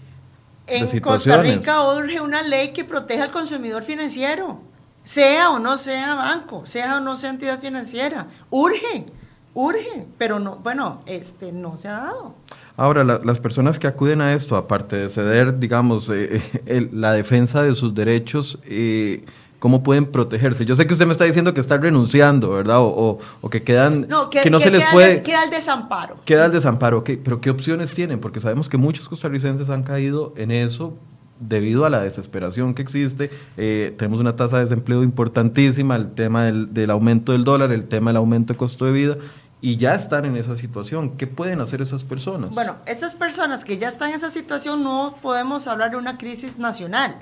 en Costa Rica urge una ley que proteja al consumidor financiero sea o no sea banco, sea o no sea entidad financiera. Urge, urge, pero no, bueno, este no se ha dado. Ahora, las personas que acuden a esto, aparte de ceder, digamos, eh, <laughs> la defensa de sus derechos, eh, ¿cómo pueden protegerse? Yo sé que usted me está diciendo que están renunciando, ¿verdad? O, que quedan, no, que, no se les puede... queda el desamparo. Queda el desamparo, pero ¿qué opciones tienen? Porque sabemos que muchos costarricenses han caído en eso debido a la desesperación que existe, eh, tenemos una tasa de desempleo importantísima, el tema del, del, aumento del dólar, el tema del aumento de costo de vida, y ya están en esa situación. ¿Qué pueden hacer esas personas? Bueno, esas personas que ya están en esa situación no podemos hablar de una crisis nacional.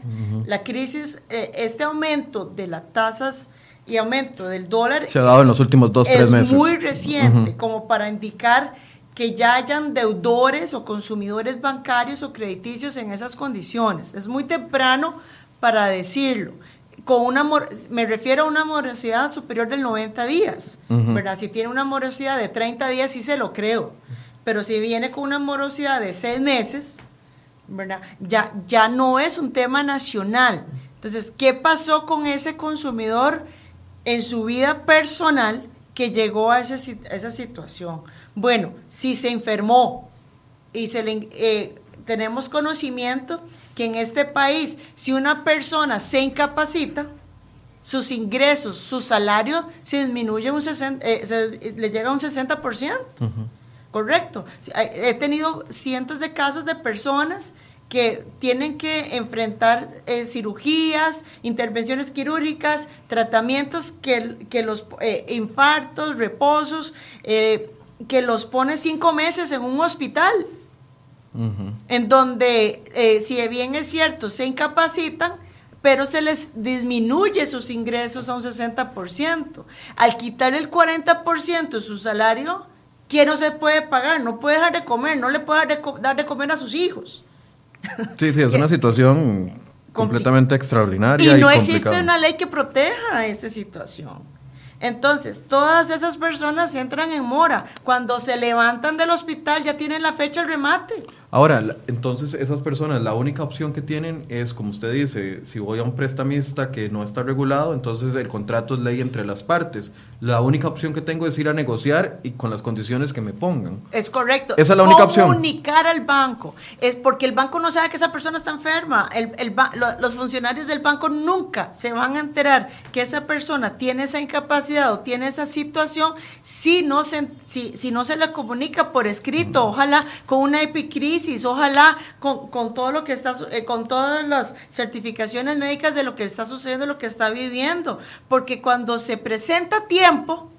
La crisis, eh, este aumento de las tasas y aumento del dólar... Se ha dado en los últimos dos, tres meses. Es muy reciente, como para indicar que ya hayan deudores o consumidores bancarios o crediticios en esas condiciones. Es muy temprano para decirlo. Con una, me refiero a una morosidad superior del 90 días, ¿verdad? Si tiene una morosidad de 30 días, sí se lo creo. Pero si viene con una morosidad de 6 meses, ¿verdad? Ya, ya no es un tema nacional. Entonces, ¿qué pasó con ese consumidor en su vida personal que llegó a, ese, a esa situación? Bueno, si se enfermó y se le, eh, tenemos conocimiento que en este país, si una persona se incapacita, sus ingresos, su salario se disminuye un 60, eh, le llega a un 60%. Correcto. He tenido cientos de casos de personas que tienen que enfrentar eh, cirugías, intervenciones quirúrgicas, tratamientos que, que los infartos, reposos, que los pone cinco meses en un hospital, en donde, eh, si bien es cierto, se incapacitan, pero se les disminuye sus ingresos a un 60%. Al quitar el 40% de su salario, ¿quién no se puede pagar? No puede dejar de comer, no le puede dar de, comer a sus hijos. <laughs> Sí, sí, es una situación completamente extraordinaria. Y no existe una ley que proteja esa situación. Entonces, todas esas personas entran en mora. Cuando se levantan del hospital ya tienen la fecha del remate. Ahora, entonces esas personas, la única opción que tienen es, como usted dice, si voy a un prestamista que no está regulado, entonces el contrato es ley entre las partes. La única opción que tengo es ir a negociar y con las condiciones que me pongan. Es correcto. Esa es la única opción. Comunicar al banco. Es porque el banco no sabe que esa persona está enferma. El, los funcionarios del banco nunca se van a enterar que esa persona tiene esa incapacidad o tiene esa situación si no se, si, si no se le comunica por escrito, ojalá con una epicrisis ojalá con, todo lo que está, eh, con todas las certificaciones médicas de lo que está sucediendo, lo que está viviendo, porque cuando se presenta tiempo,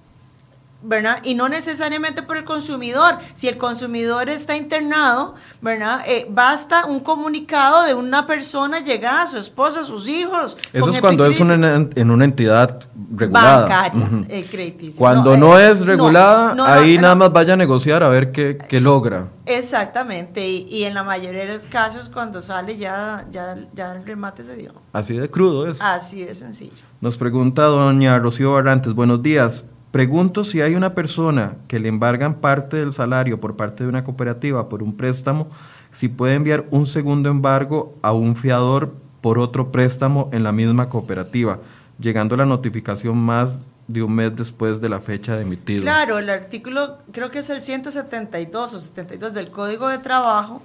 ¿verdad? Y no necesariamente por el consumidor. Si el consumidor está internado, ¿verdad? Eh, basta un comunicado de una persona llegada, a su esposa, a sus hijos. Eso es cuando es una, en una entidad regulada. Bancaria, eh, Cuando no, es regulada, ahí nada más vaya a negociar a ver qué, qué logra. Exactamente, y, en la mayoría de los casos cuando sale ya, ya, ya el remate se dio. Así de crudo es. Así de sencillo. Nos pregunta doña Rocío Barrantes, buenos días. Pregunto si hay una persona que le embargan parte del salario por parte de una cooperativa por un préstamo, si puede enviar un segundo embargo a un fiador por otro préstamo en la misma cooperativa, llegando la notificación más de un mes después de la fecha de emitido. Claro, el artículo, creo que es el 172 o 72 del Código de Trabajo,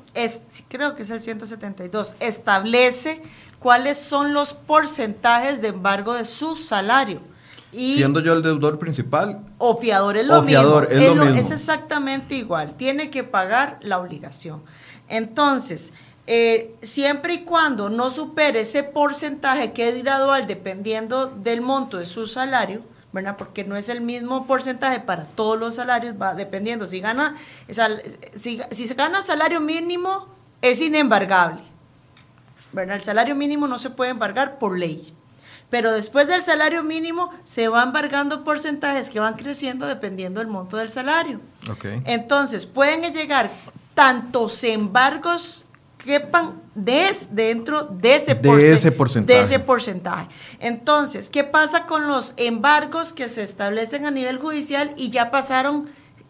creo que es el 172, establece cuáles son los porcentajes de embargo de su salario Y, Siendo yo el deudor principal. O fiador es lo mismo. Es, lo, mismo. es, exactamente igual. Tiene que pagar la obligación. Es exactamente igual. Tiene que pagar la obligación. Entonces, eh, siempre y cuando no supere ese porcentaje que es gradual dependiendo del monto de su salario, ¿verdad? Porque no es el mismo porcentaje para todos los salarios, va dependiendo. Si gana, si, si se gana salario mínimo, es inembargable. ¿verdad? El salario mínimo no se puede embargar por ley. Pero después del salario mínimo se van embargando porcentajes que van creciendo dependiendo del monto del salario. Okay. Entonces, pueden llegar tantos embargos quepan des, dentro de ese, de ese porcentaje. De ese porcentaje. Entonces, ¿qué pasa con los embargos que se establecen a nivel judicial y ya pasaron,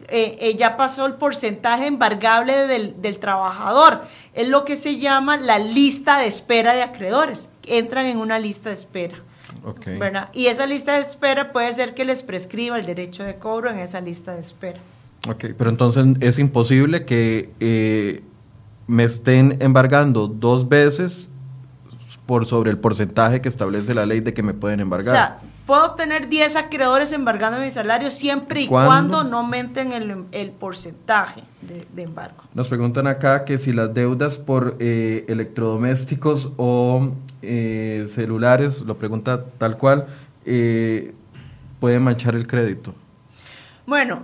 eh, eh, ya pasó el porcentaje embargable del, del, trabajador? Es lo que se llama la lista de espera de acreedores. Entran en una lista de espera. Okay. ¿verdad? Y esa lista de espera puede ser que les prescriba el derecho de cobro en esa lista de espera. Ok, pero entonces es imposible que eh, me estén embargando dos veces por sobre el porcentaje que establece la ley de que me pueden embargar. O sea, puedo tener 10 acreedores embargando mi salario siempre y cuando no aumenten el, porcentaje de, embargo. Nos preguntan acá que si las deudas por eh, electrodomésticos o eh, celulares, lo pregunta tal cual, eh, pueden manchar el crédito. Bueno,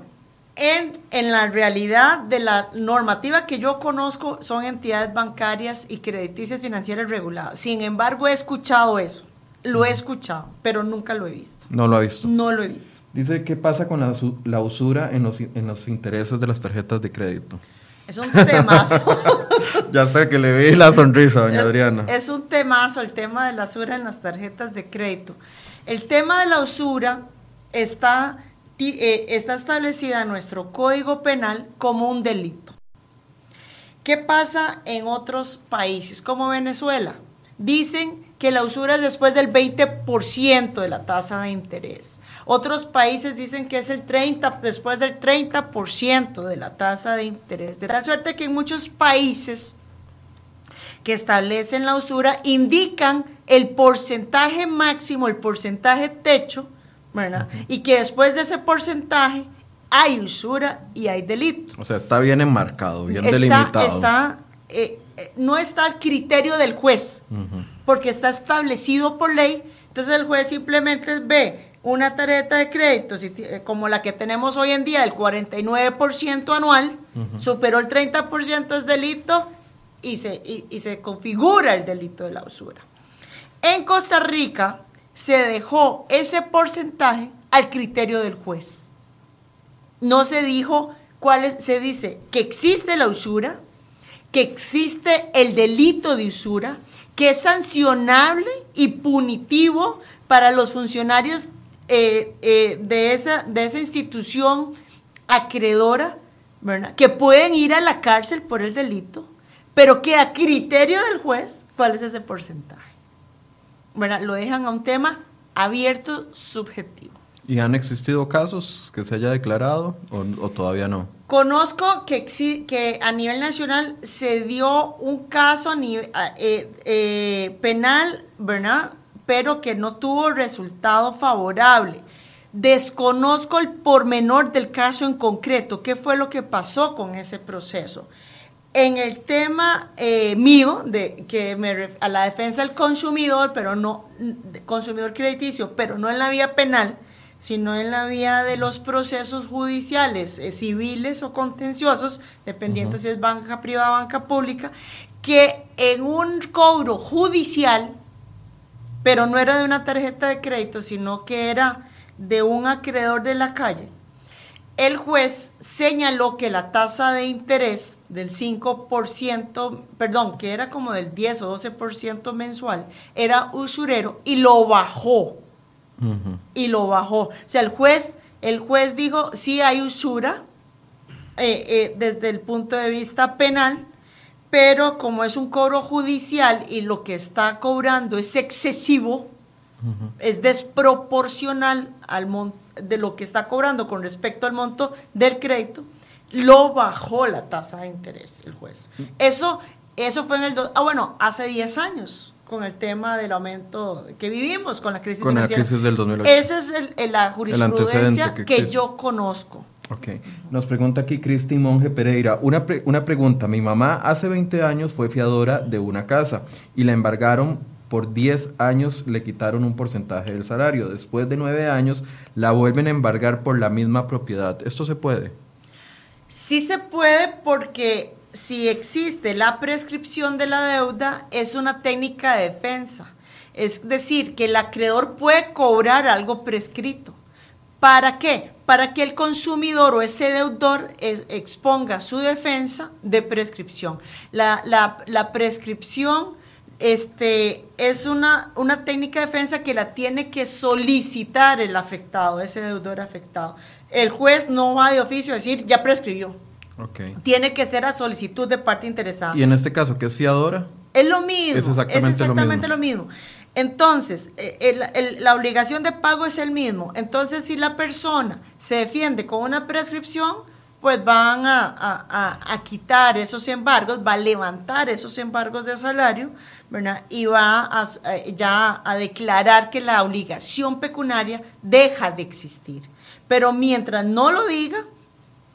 en, en, la realidad de la normativa que yo conozco son entidades bancarias y crediticias financieras reguladas. Sin embargo, he escuchado eso. Lo he escuchado, pero nunca lo he visto. No lo ha visto. No lo he visto. Dice, ¿qué pasa con la, la usura en los, en los intereses de las tarjetas de crédito? Es un temazo. <laughs> ya hasta que le vi la sonrisa, doña Adriana. Es un temazo el tema de la usura en las tarjetas de crédito. El tema de la usura está eh, está establecida en nuestro Código Penal como un delito. ¿Qué pasa en otros países como Venezuela? Dicen que la usura es después del 20% de la tasa de interés. Otros países dicen que es el 30, después del 30% de la tasa de interés. De tal suerte que en muchos países que establecen la usura indican el porcentaje máximo, el porcentaje techo y que después de ese porcentaje hay usura y hay delito. O sea, está bien enmarcado, bien delimitado. Está, eh, eh, no está al criterio del juez, porque está establecido por ley. Entonces el juez simplemente ve una tarjeta de crédito eh, como la que tenemos hoy en día, el 49% anual, superó el 30% es delito y se, y se configura el delito de la usura. En Costa Rica, se dejó ese porcentaje al criterio del juez. No se dijo cuál es, se dice que existe la usura, que existe el delito de usura, que es sancionable y punitivo para los funcionarios eh, eh, de, esa, de esa institución acreedora, que pueden ir a la cárcel por el delito, pero que a criterio del juez, ¿cuál es ese porcentaje? lo dejan a un tema abierto, subjetivo. ¿Y han existido casos que se haya declarado o, todavía no? Conozco que, que a nivel nacional se dio un caso eh, eh, penal, ¿verdad? Pero que no tuvo resultado favorable. Desconozco el pormenor del caso en concreto, qué fue lo que pasó con ese proceso. En el tema eh, mío, de, que me, a la defensa del consumidor, pero no, consumidor crediticio, pero no en la vía penal, sino en la vía de los procesos judiciales, eh, civiles o contenciosos, dependiendo si es banca privada o banca pública, que en un cobro judicial, pero no era de una tarjeta de crédito, sino que era de un acreedor de la calle, el juez señaló que la tasa de interés del 5%, perdón, que era como del 10 o 12% mensual, era usurero y lo bajó. Y lo bajó. O sea, el juez, el juez dijo, sí hay usura eh, eh, desde el punto de vista penal, pero como es un cobro judicial y lo que está cobrando es excesivo, es desproporcional al de lo que está cobrando con respecto al monto del crédito, lo bajó la tasa de interés el juez. Eso, eso fue en el... Ah, bueno, hace 10 años. con el tema del aumento que vivimos, con la crisis con la crisis del 2008. Esa es el, la jurisprudencia que, que, yo conozco. Ok. Nos pregunta aquí Cristi Monge Pereira. Una, una pregunta. Mi mamá hace 20 años fue fiadora de una casa y la embargaron por 10 años, le quitaron un porcentaje del salario. Después de 9 años, la vuelven a embargar por la misma propiedad. ¿Esto se puede? Sí se puede porque si existe la prescripción de la deuda, es una técnica de defensa. Es decir, que el acreedor puede cobrar algo prescrito. ¿Para qué? Para que el consumidor o ese deudor exponga su defensa de prescripción. La, la, prescripción este, es una, una técnica de defensa que la tiene que solicitar el afectado, ese deudor afectado. El juez no va de oficio a decir, ya prescribió. Tiene que ser a solicitud de parte interesada. ¿Y en este caso qué es fiadora? Es lo mismo. Es exactamente, lo, mismo. Entonces, eh, la obligación de pago es el mismo. Entonces, si la persona se defiende con una prescripción, pues van a, quitar esos embargos, va a levantar esos embargos de salario, ¿verdad? Y va eh, ya a declarar que la obligación pecuniaria deja de existir. Pero mientras no lo diga,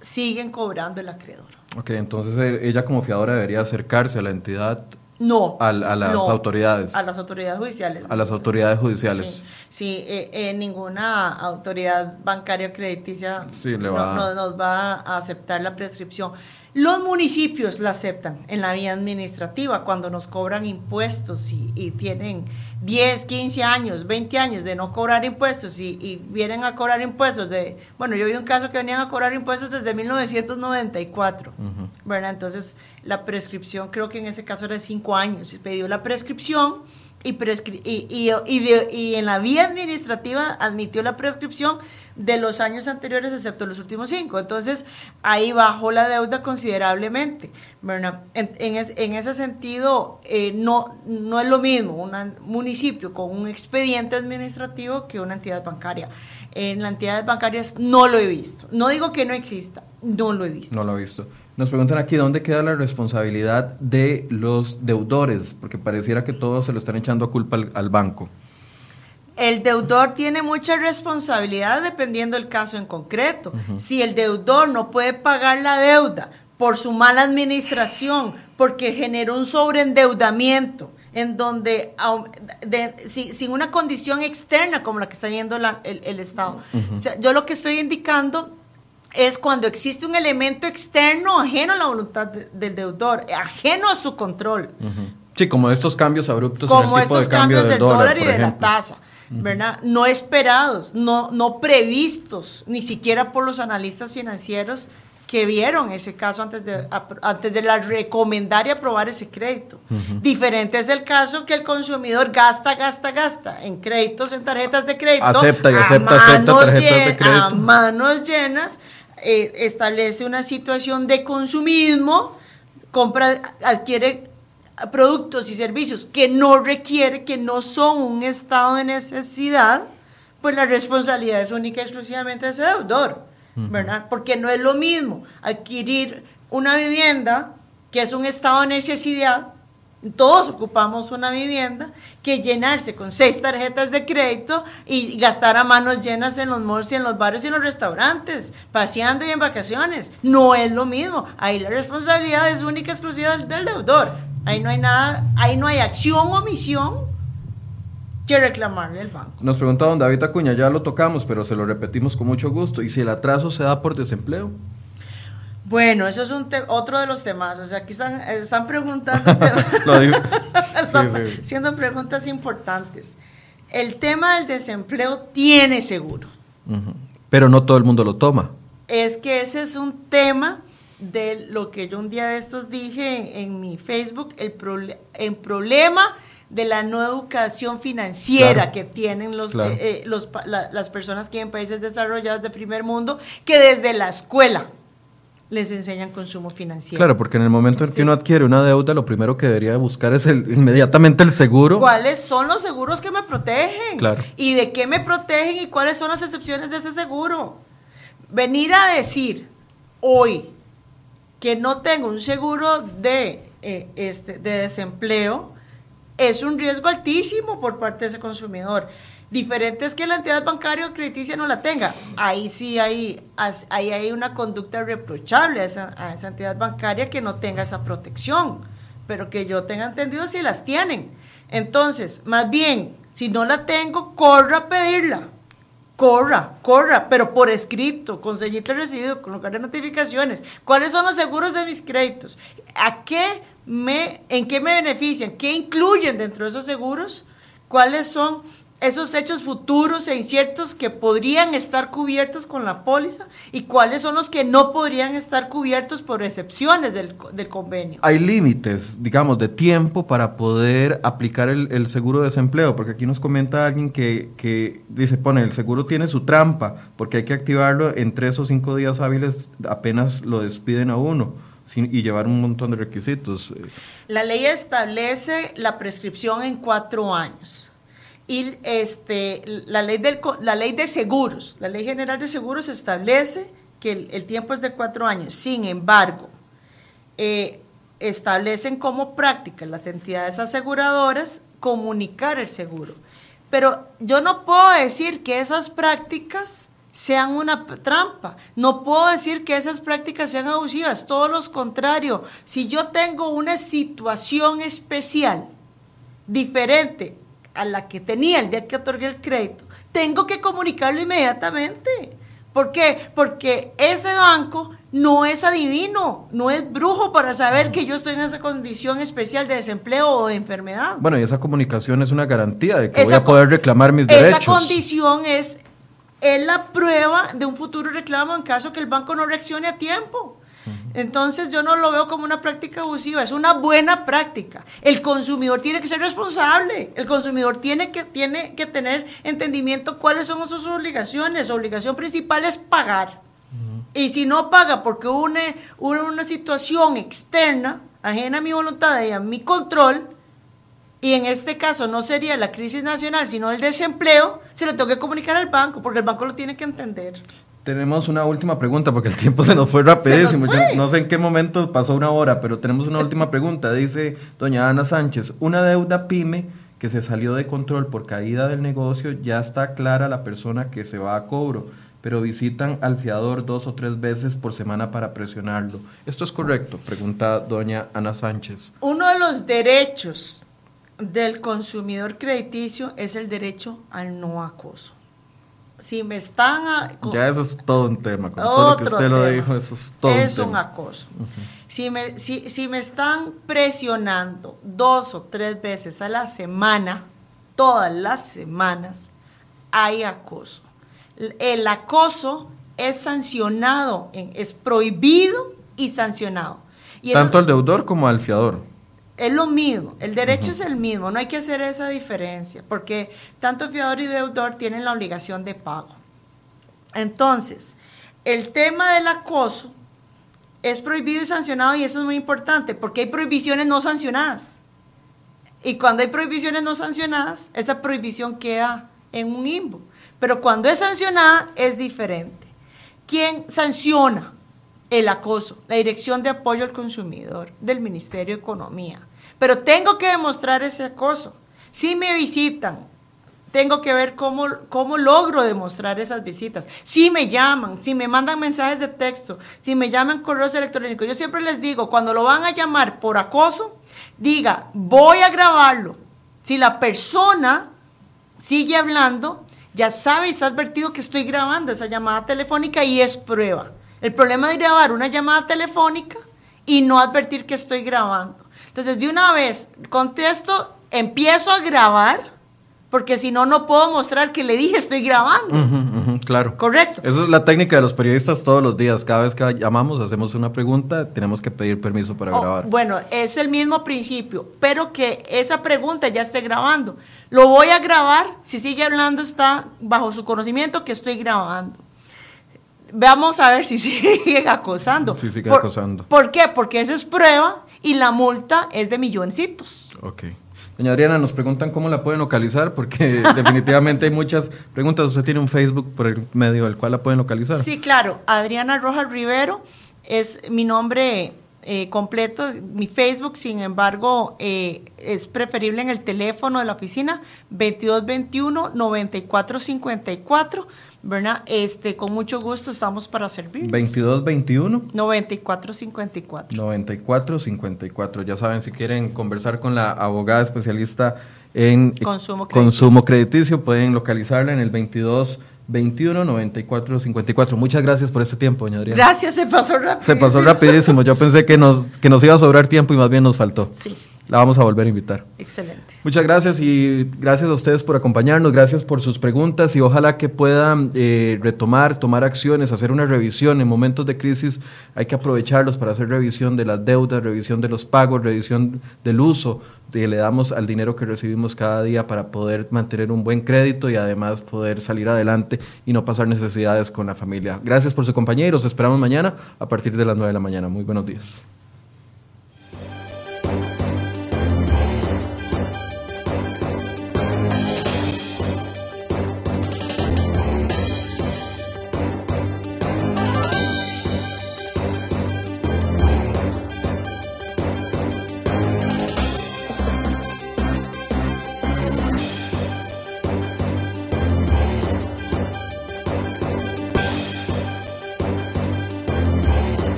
siguen cobrando el acreedor. Ok, entonces eh, ella como fiadora debería acercarse a la entidad. No. A, las autoridades. A las autoridades judiciales. A las autoridades judiciales. Sí, eh, eh, ninguna autoridad bancaria crediticia no, nos va a aceptar la prescripción. Los municipios la aceptan en la vía administrativa cuando nos cobran impuestos y, tienen 10, 15 años, 20 años de no cobrar impuestos y, vienen a cobrar impuestos de, bueno, yo vi un caso que venían a cobrar impuestos desde 1994, ¿verdad? Entonces la prescripción creo que en ese caso era de 5 años, se pidió la prescripción y, y, y, en la vía administrativa admitió la prescripción de los años anteriores, excepto los últimos cinco. Entonces, ahí bajó la deuda considerablemente. En, en, ese sentido, eh, no, no es lo mismo un municipio con un expediente administrativo que una entidad bancaria. En las entidades bancarias no lo he visto. No digo que no exista, no lo he visto. No lo he visto. Nos preguntan aquí dónde queda la responsabilidad de los deudores, porque pareciera que todos se lo están echando a culpa al, banco. El deudor tiene mucha responsabilidad dependiendo del caso en concreto. Si el deudor no puede pagar la deuda por su mala administración, porque generó un sobreendeudamiento, en donde sin una condición externa como la que está viendo el, Estado. yo lo que estoy indicando es cuando existe un elemento externo ajeno a la voluntad del deudor, ajeno a su control. Sí, como estos cambios abruptos como en el tipo estos de cambio cambios del, dólar, y de la tasa. ¿verdad? No esperados, no, no previstos, ni siquiera por los analistas financieros que vieron ese caso antes de, antes de la recomendar y aprobar ese crédito. Diferente es el caso que el consumidor gasta, gasta, gasta en créditos, en tarjetas de crédito. Acepta y acepta, acepta tarjetas de crédito. A manos llenas eh, establece una situación de consumismo, compra, adquiere productos y servicios que no requiere, que no son un estado de necesidad, pues la responsabilidad es única y exclusivamente de ese deudor, ¿verdad? Porque no es lo mismo adquirir una vivienda que es un estado de necesidad todos ocupamos una vivienda, que llenarse con seis tarjetas de crédito y gastar a manos llenas en los malls y en los bares y en los restaurantes, paseando y en vacaciones. No es lo mismo. Ahí la responsabilidad es única y exclusiva del, deudor. Ahí no hay nada, ahí no hay acción o omisión que reclamarle al banco. Nos pregunta don David Acuña, ya lo tocamos, pero se lo repetimos con mucho gusto. ¿Y si el atraso se da por desempleo? Bueno, eso es un otro de los temas. O sea, aquí están, están preguntando, <laughs> <laughs> están haciendo preguntas importantes. El tema del desempleo tiene seguro. Pero no todo el mundo lo toma. Es que ese es un tema de lo que yo un día de estos dije en, mi Facebook, el, problema de la no educación financiera que tienen los, eh, los las personas que en países desarrollados de primer mundo, que desde la escuela les enseñan consumo financiero. Claro, porque en el momento en que uno adquiere una deuda, lo primero que debería buscar es el, inmediatamente el seguro. ¿Cuáles son los seguros que me protegen? Claro. ¿Y de qué me protegen y cuáles son las excepciones de ese seguro? Venir a decir hoy que no tengo un seguro de, eh, este, de desempleo es un riesgo altísimo por parte de ese consumidor. Diferente es que la entidad bancaria o crediticia no la tenga. Ahí sí hay, ahí hay una conducta reprochable a esa, entidad bancaria que no tenga esa protección, pero que yo tenga entendido si las tienen. Entonces, más bien, si no la tengo, corra a pedirla. Corra, corra, pero por escrito, con sellito recibido, con lugar de notificaciones. ¿Cuáles son los seguros de mis créditos? ¿A qué me, en qué me benefician? ¿Qué incluyen dentro de esos seguros? ¿Cuáles son esos hechos futuros e inciertos que podrían estar cubiertos con la póliza y cuáles son los que no podrían estar cubiertos por excepciones del, convenio. Hay límites, digamos, de tiempo para poder aplicar el, seguro de desempleo, porque aquí nos comenta alguien que, que, dice, pone, el seguro tiene su trampa, porque hay que activarlo en tres o cinco días hábiles apenas lo despiden a uno y llevar un montón de requisitos. La ley establece la prescripción en cuatro años y este, la, ley del, la ley de seguros, la ley general de seguros establece que el, tiempo es de cuatro años. Sin embargo, eh, establecen como práctica las entidades aseguradoras comunicar el seguro. Pero yo no puedo decir que esas prácticas sean una trampa. No puedo decir que esas prácticas sean abusivas, todo lo contrario. Si yo tengo una situación especial diferente a la que tenía el día que otorgué el crédito, tengo que comunicarlo inmediatamente. ¿Por qué? Porque ese banco no es adivino, no es brujo para saber que yo estoy en esa condición especial de desempleo o de enfermedad. Bueno, y esa comunicación es una garantía de que voy a poder reclamar mis derechos. Esa condición es, es la prueba de un futuro reclamo en caso que el banco no reaccione a tiempo. Entonces yo no lo veo como una práctica abusiva, es una buena práctica. El consumidor tiene que ser responsable, el consumidor tiene que, tiene que tener entendimiento cuáles son sus obligaciones. Su obligación principal es pagar. Y si no paga porque hubo una, una situación externa, ajena a mi voluntad y a mi control, y en este caso no sería la crisis nacional, sino el desempleo, se lo tengo que comunicar al banco, porque el banco lo tiene que entender. Tenemos una última pregunta porque el tiempo se nos fue rapidísimo. no sé en qué momento pasó una hora, pero tenemos una última pregunta. Dice doña Ana Sánchez, una deuda pyme que se salió de control por caída del negocio, ya está clara la persona que se va a cobro, pero visitan al fiador dos o tres veces por semana para presionarlo. ¿Esto es correcto? Pregunta doña Ana Sánchez. Uno de los derechos del consumidor crediticio es el derecho al no acoso si me están... ya eso es todo un tema, con solo que usted lo dijo, eso es todo es un, acoso. si, me, si, si me están presionando dos o tres veces a la semana, todas las semanas, hay acoso. El acoso es sancionado, es prohibido y sancionado. Y Tanto al deudor como al fiador. Es lo mismo, el derecho es el mismo, no hay que hacer esa diferencia, porque tanto fiador y deudor tienen la obligación de pago. Entonces, el tema del acoso es prohibido y sancionado y eso es muy importante, porque hay prohibiciones no sancionadas. Y cuando hay prohibiciones no sancionadas, esa prohibición queda en un limbo. Pero cuando es sancionada, es diferente. ¿Quién sanciona? el acoso, la Dirección de Apoyo al Consumidor del Ministerio de Economía. Pero tengo que demostrar ese acoso. Si me visitan, tengo que ver cómo, cómo logro demostrar esas visitas. Si me llaman, si me mandan mensajes de texto, si me llaman correos electrónicos. Yo siempre les digo, cuando lo van a llamar por acoso, diga, voy a grabarlo. Si la persona sigue hablando, ya sabe y está advertido que estoy grabando esa llamada telefónica y es prueba. El problema de grabar una llamada telefónica y no advertir que estoy grabando. Entonces, de una vez contesto, empiezo a grabar, porque si no, no puedo mostrar que le dije estoy grabando. claro. Correcto. Esa es la técnica de los periodistas todos los días. Cada vez que llamamos, hacemos una pregunta, tenemos que pedir permiso para oh, grabar. Bueno, es el mismo principio, pero que esa pregunta ya esté grabando. Lo voy a grabar, si sigue hablando, está bajo su conocimiento que estoy grabando. Vamos a ver si <laughs> sigue acosando. Sí, sigue acosando. ¿Por qué? Porque esa es prueba y la multa es de milloncitos. Ok. Doña Adriana, nos preguntan cómo la pueden localizar, porque <laughs> definitivamente hay muchas preguntas. ¿Usted tiene un Facebook por el medio del cual la pueden localizar? Sí, claro. Adriana Rojas Rivero es mi nombre eh, completo. Mi Facebook, sin embargo, eh, es preferible en el teléfono de la oficina 2221-9454. ¿verdad? Este, con mucho gusto estamos para servir. 2221 9454. 9454. Ya saben, si quieren conversar con la abogada especialista en consumo crediticio, consumo crediticio pueden localizarla en el 22 21 94 54. Muchas gracias por este tiempo, doña Adriana. Gracias, se pasó rapidísimo. Se pasó rapidísimo. Yo pensé que nos, que nos iba a sobrar tiempo y más bien nos faltó. Sí. La vamos a volver a invitar. Excelente. Muchas gracias y gracias a ustedes por acompañarnos, gracias por sus preguntas y ojalá que puedan eh, retomar, tomar acciones, hacer una revisión. En momentos de crisis hay que aprovecharlos para hacer revisión de las deudas, revisión de los pagos, revisión del uso que le damos al dinero que recibimos cada día para poder mantener un buen crédito y además poder salir adelante y no pasar necesidades con la familia. Gracias por su compañía y los esperamos mañana a partir de las 9 de la mañana. Muy buenos días.